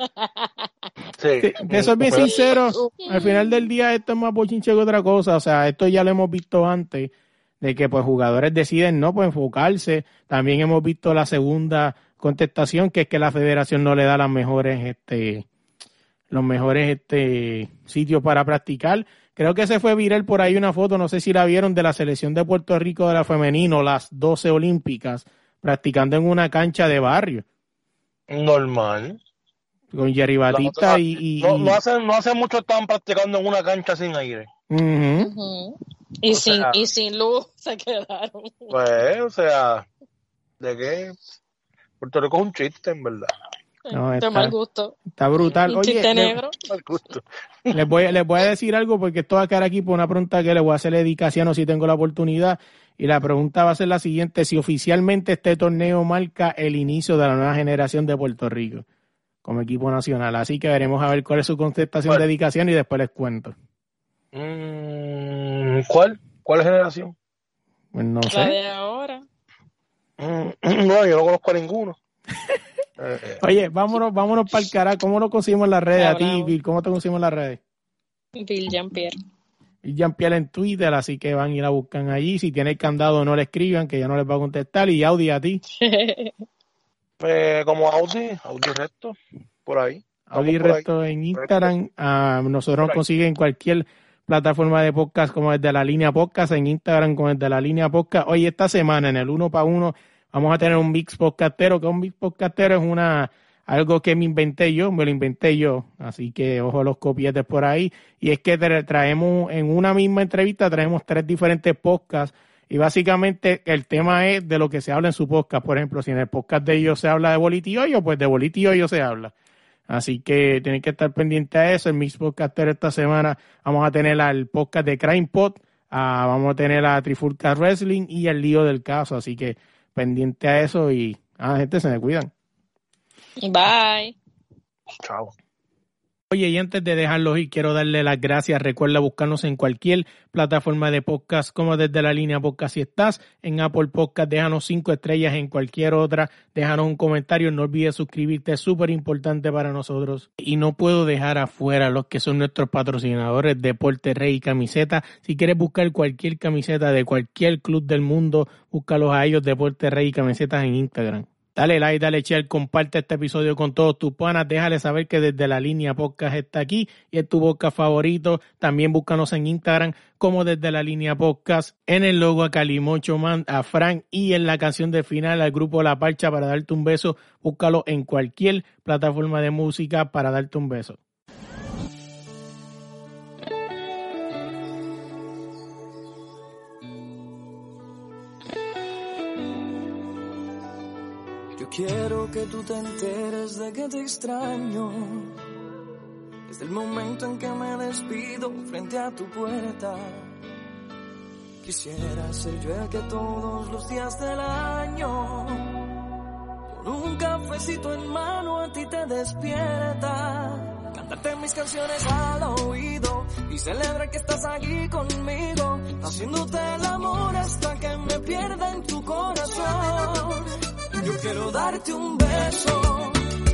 Sí. Te, te soy bien sincero, al final del día esto es más bochinche que otra cosa, o sea, esto ya lo hemos visto antes, de que pues jugadores deciden no pues enfocarse, también hemos visto la segunda contestación, que es que la federación no le da las mejores, este, los mejores este sitios para practicar. Creo que se fue viral por ahí una foto, no sé si la vieron, de la selección de Puerto Rico de la femenino, las 12 olímpicas, practicando en una cancha de barrio, Normal. con Jerry La Batista otra- y... y- No, no hace, no hace mucho estaban practicando en una cancha sin aire. Ujú. Y, O sin, sea- y sin luz se quedaron. Pues, o sea, ¿de qué? Puerto Rico es un chiste, en verdad. No, de está- mal gusto. Está brutal. Un Oye, chiste le- negro. Mal gusto. les, voy, les voy a decir algo porque esto va a quedar aquí por una pregunta que le voy a hacer a Eddie Casiano si tengo la oportunidad. Y la pregunta va a ser la siguiente: si oficialmente este torneo marca el inicio de la nueva generación de Puerto Rico como equipo nacional. Así que veremos a ver cuál es su contestación ¿Cuál? de Eddie Casiano y después les cuento. Mm, ¿Cuál? ¿Cuál generación? Pues no La sé. de ahora. Mm, No, yo no conozco a ninguno. Eh, Oye, vámonos, vámonos para el carajo. ¿Cómo lo conseguimos en las redes? A ti. Bill, ¿cómo te conseguimos en las redes? Bill Jean-Pierre. Y Jean-Pierre en Twitter, así que van y la buscan allí. Si tiene el candado, no le escriban, que ya no les va a contestar. Y Audi a ti. pues, como Audi, Audi Recto, por ahí. Audi por ahí. Resto en Instagram. Ah, nosotros nos consiguen en cualquier plataforma de podcast como desde la línea podcast, en Instagram como desde la línea podcast. Hoy esta semana en el uno para uno vamos a tener un mix podcastero, que un mix podcastero es una algo que me inventé yo, me lo inventé yo, así que ojo a los copietes por ahí. Y es que tra- traemos en una misma entrevista, traemos tres diferentes podcasts y básicamente el tema es de lo que se habla en su podcast. Por ejemplo, si en el podcast de ellos se habla de bolitiollo, pues de bolitiollo se habla. Así que tienen que estar pendientes a eso. El Mix Podcaster esta semana vamos a tener al podcast de Crime Pod, ah, vamos a tener a Trifulca Wrestling y el lío del caso. Así que pendiente a eso y, ah, gente, se me cuidan. Bye. Chao. Oye, y antes de dejarlos ir, quiero darle las gracias. Recuerda buscarnos en cualquier plataforma de podcast, como desde la línea podcast. Si estás en Apple Podcast, déjanos cinco estrellas en cualquier otra. Déjanos un comentario. No olvides suscribirte, es súper importante para nosotros. Y no puedo dejar afuera los que son nuestros patrocinadores, Deporte Rey y Camiseta. Si quieres buscar cualquier camiseta de cualquier club del mundo, búscalos a ellos, Deporte Rey y Camisetas en Instagram. Dale like, dale share, comparte este episodio con todos tus panas. Déjale saber que desde la línea podcast está aquí y es tu podcast favorito. También búscanos en Instagram como desde la línea podcast. En el logo a Calimocho Man, a Frank y en la canción de final al grupo La Parcha para darte un beso. Búscalo en cualquier plataforma de música para darte un beso. Quiero que tú te enteres de que te extraño. Desde el momento en que me despido frente a tu puerta. Quisiera ser yo el que todos los días del año, con un cafecito en mano a ti te despierta. Cantarte mis canciones al oído y celebrar que estás aquí conmigo, haciéndote el amor hasta que me pierda en tu corazón. Yo quiero darte un beso,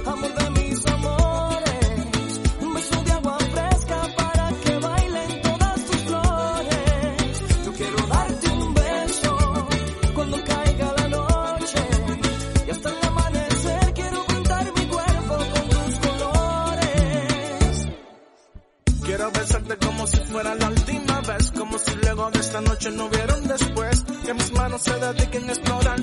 amor de mis amores, un beso de agua fresca para que bailen todas tus flores. Yo quiero darte un beso cuando caiga la noche y hasta el amanecer quiero pintar mi cuerpo con tus colores. Quiero besarte como si fuera la última vez, como si luego de esta noche no hubiera un después, que mis manos se dediquen a explorar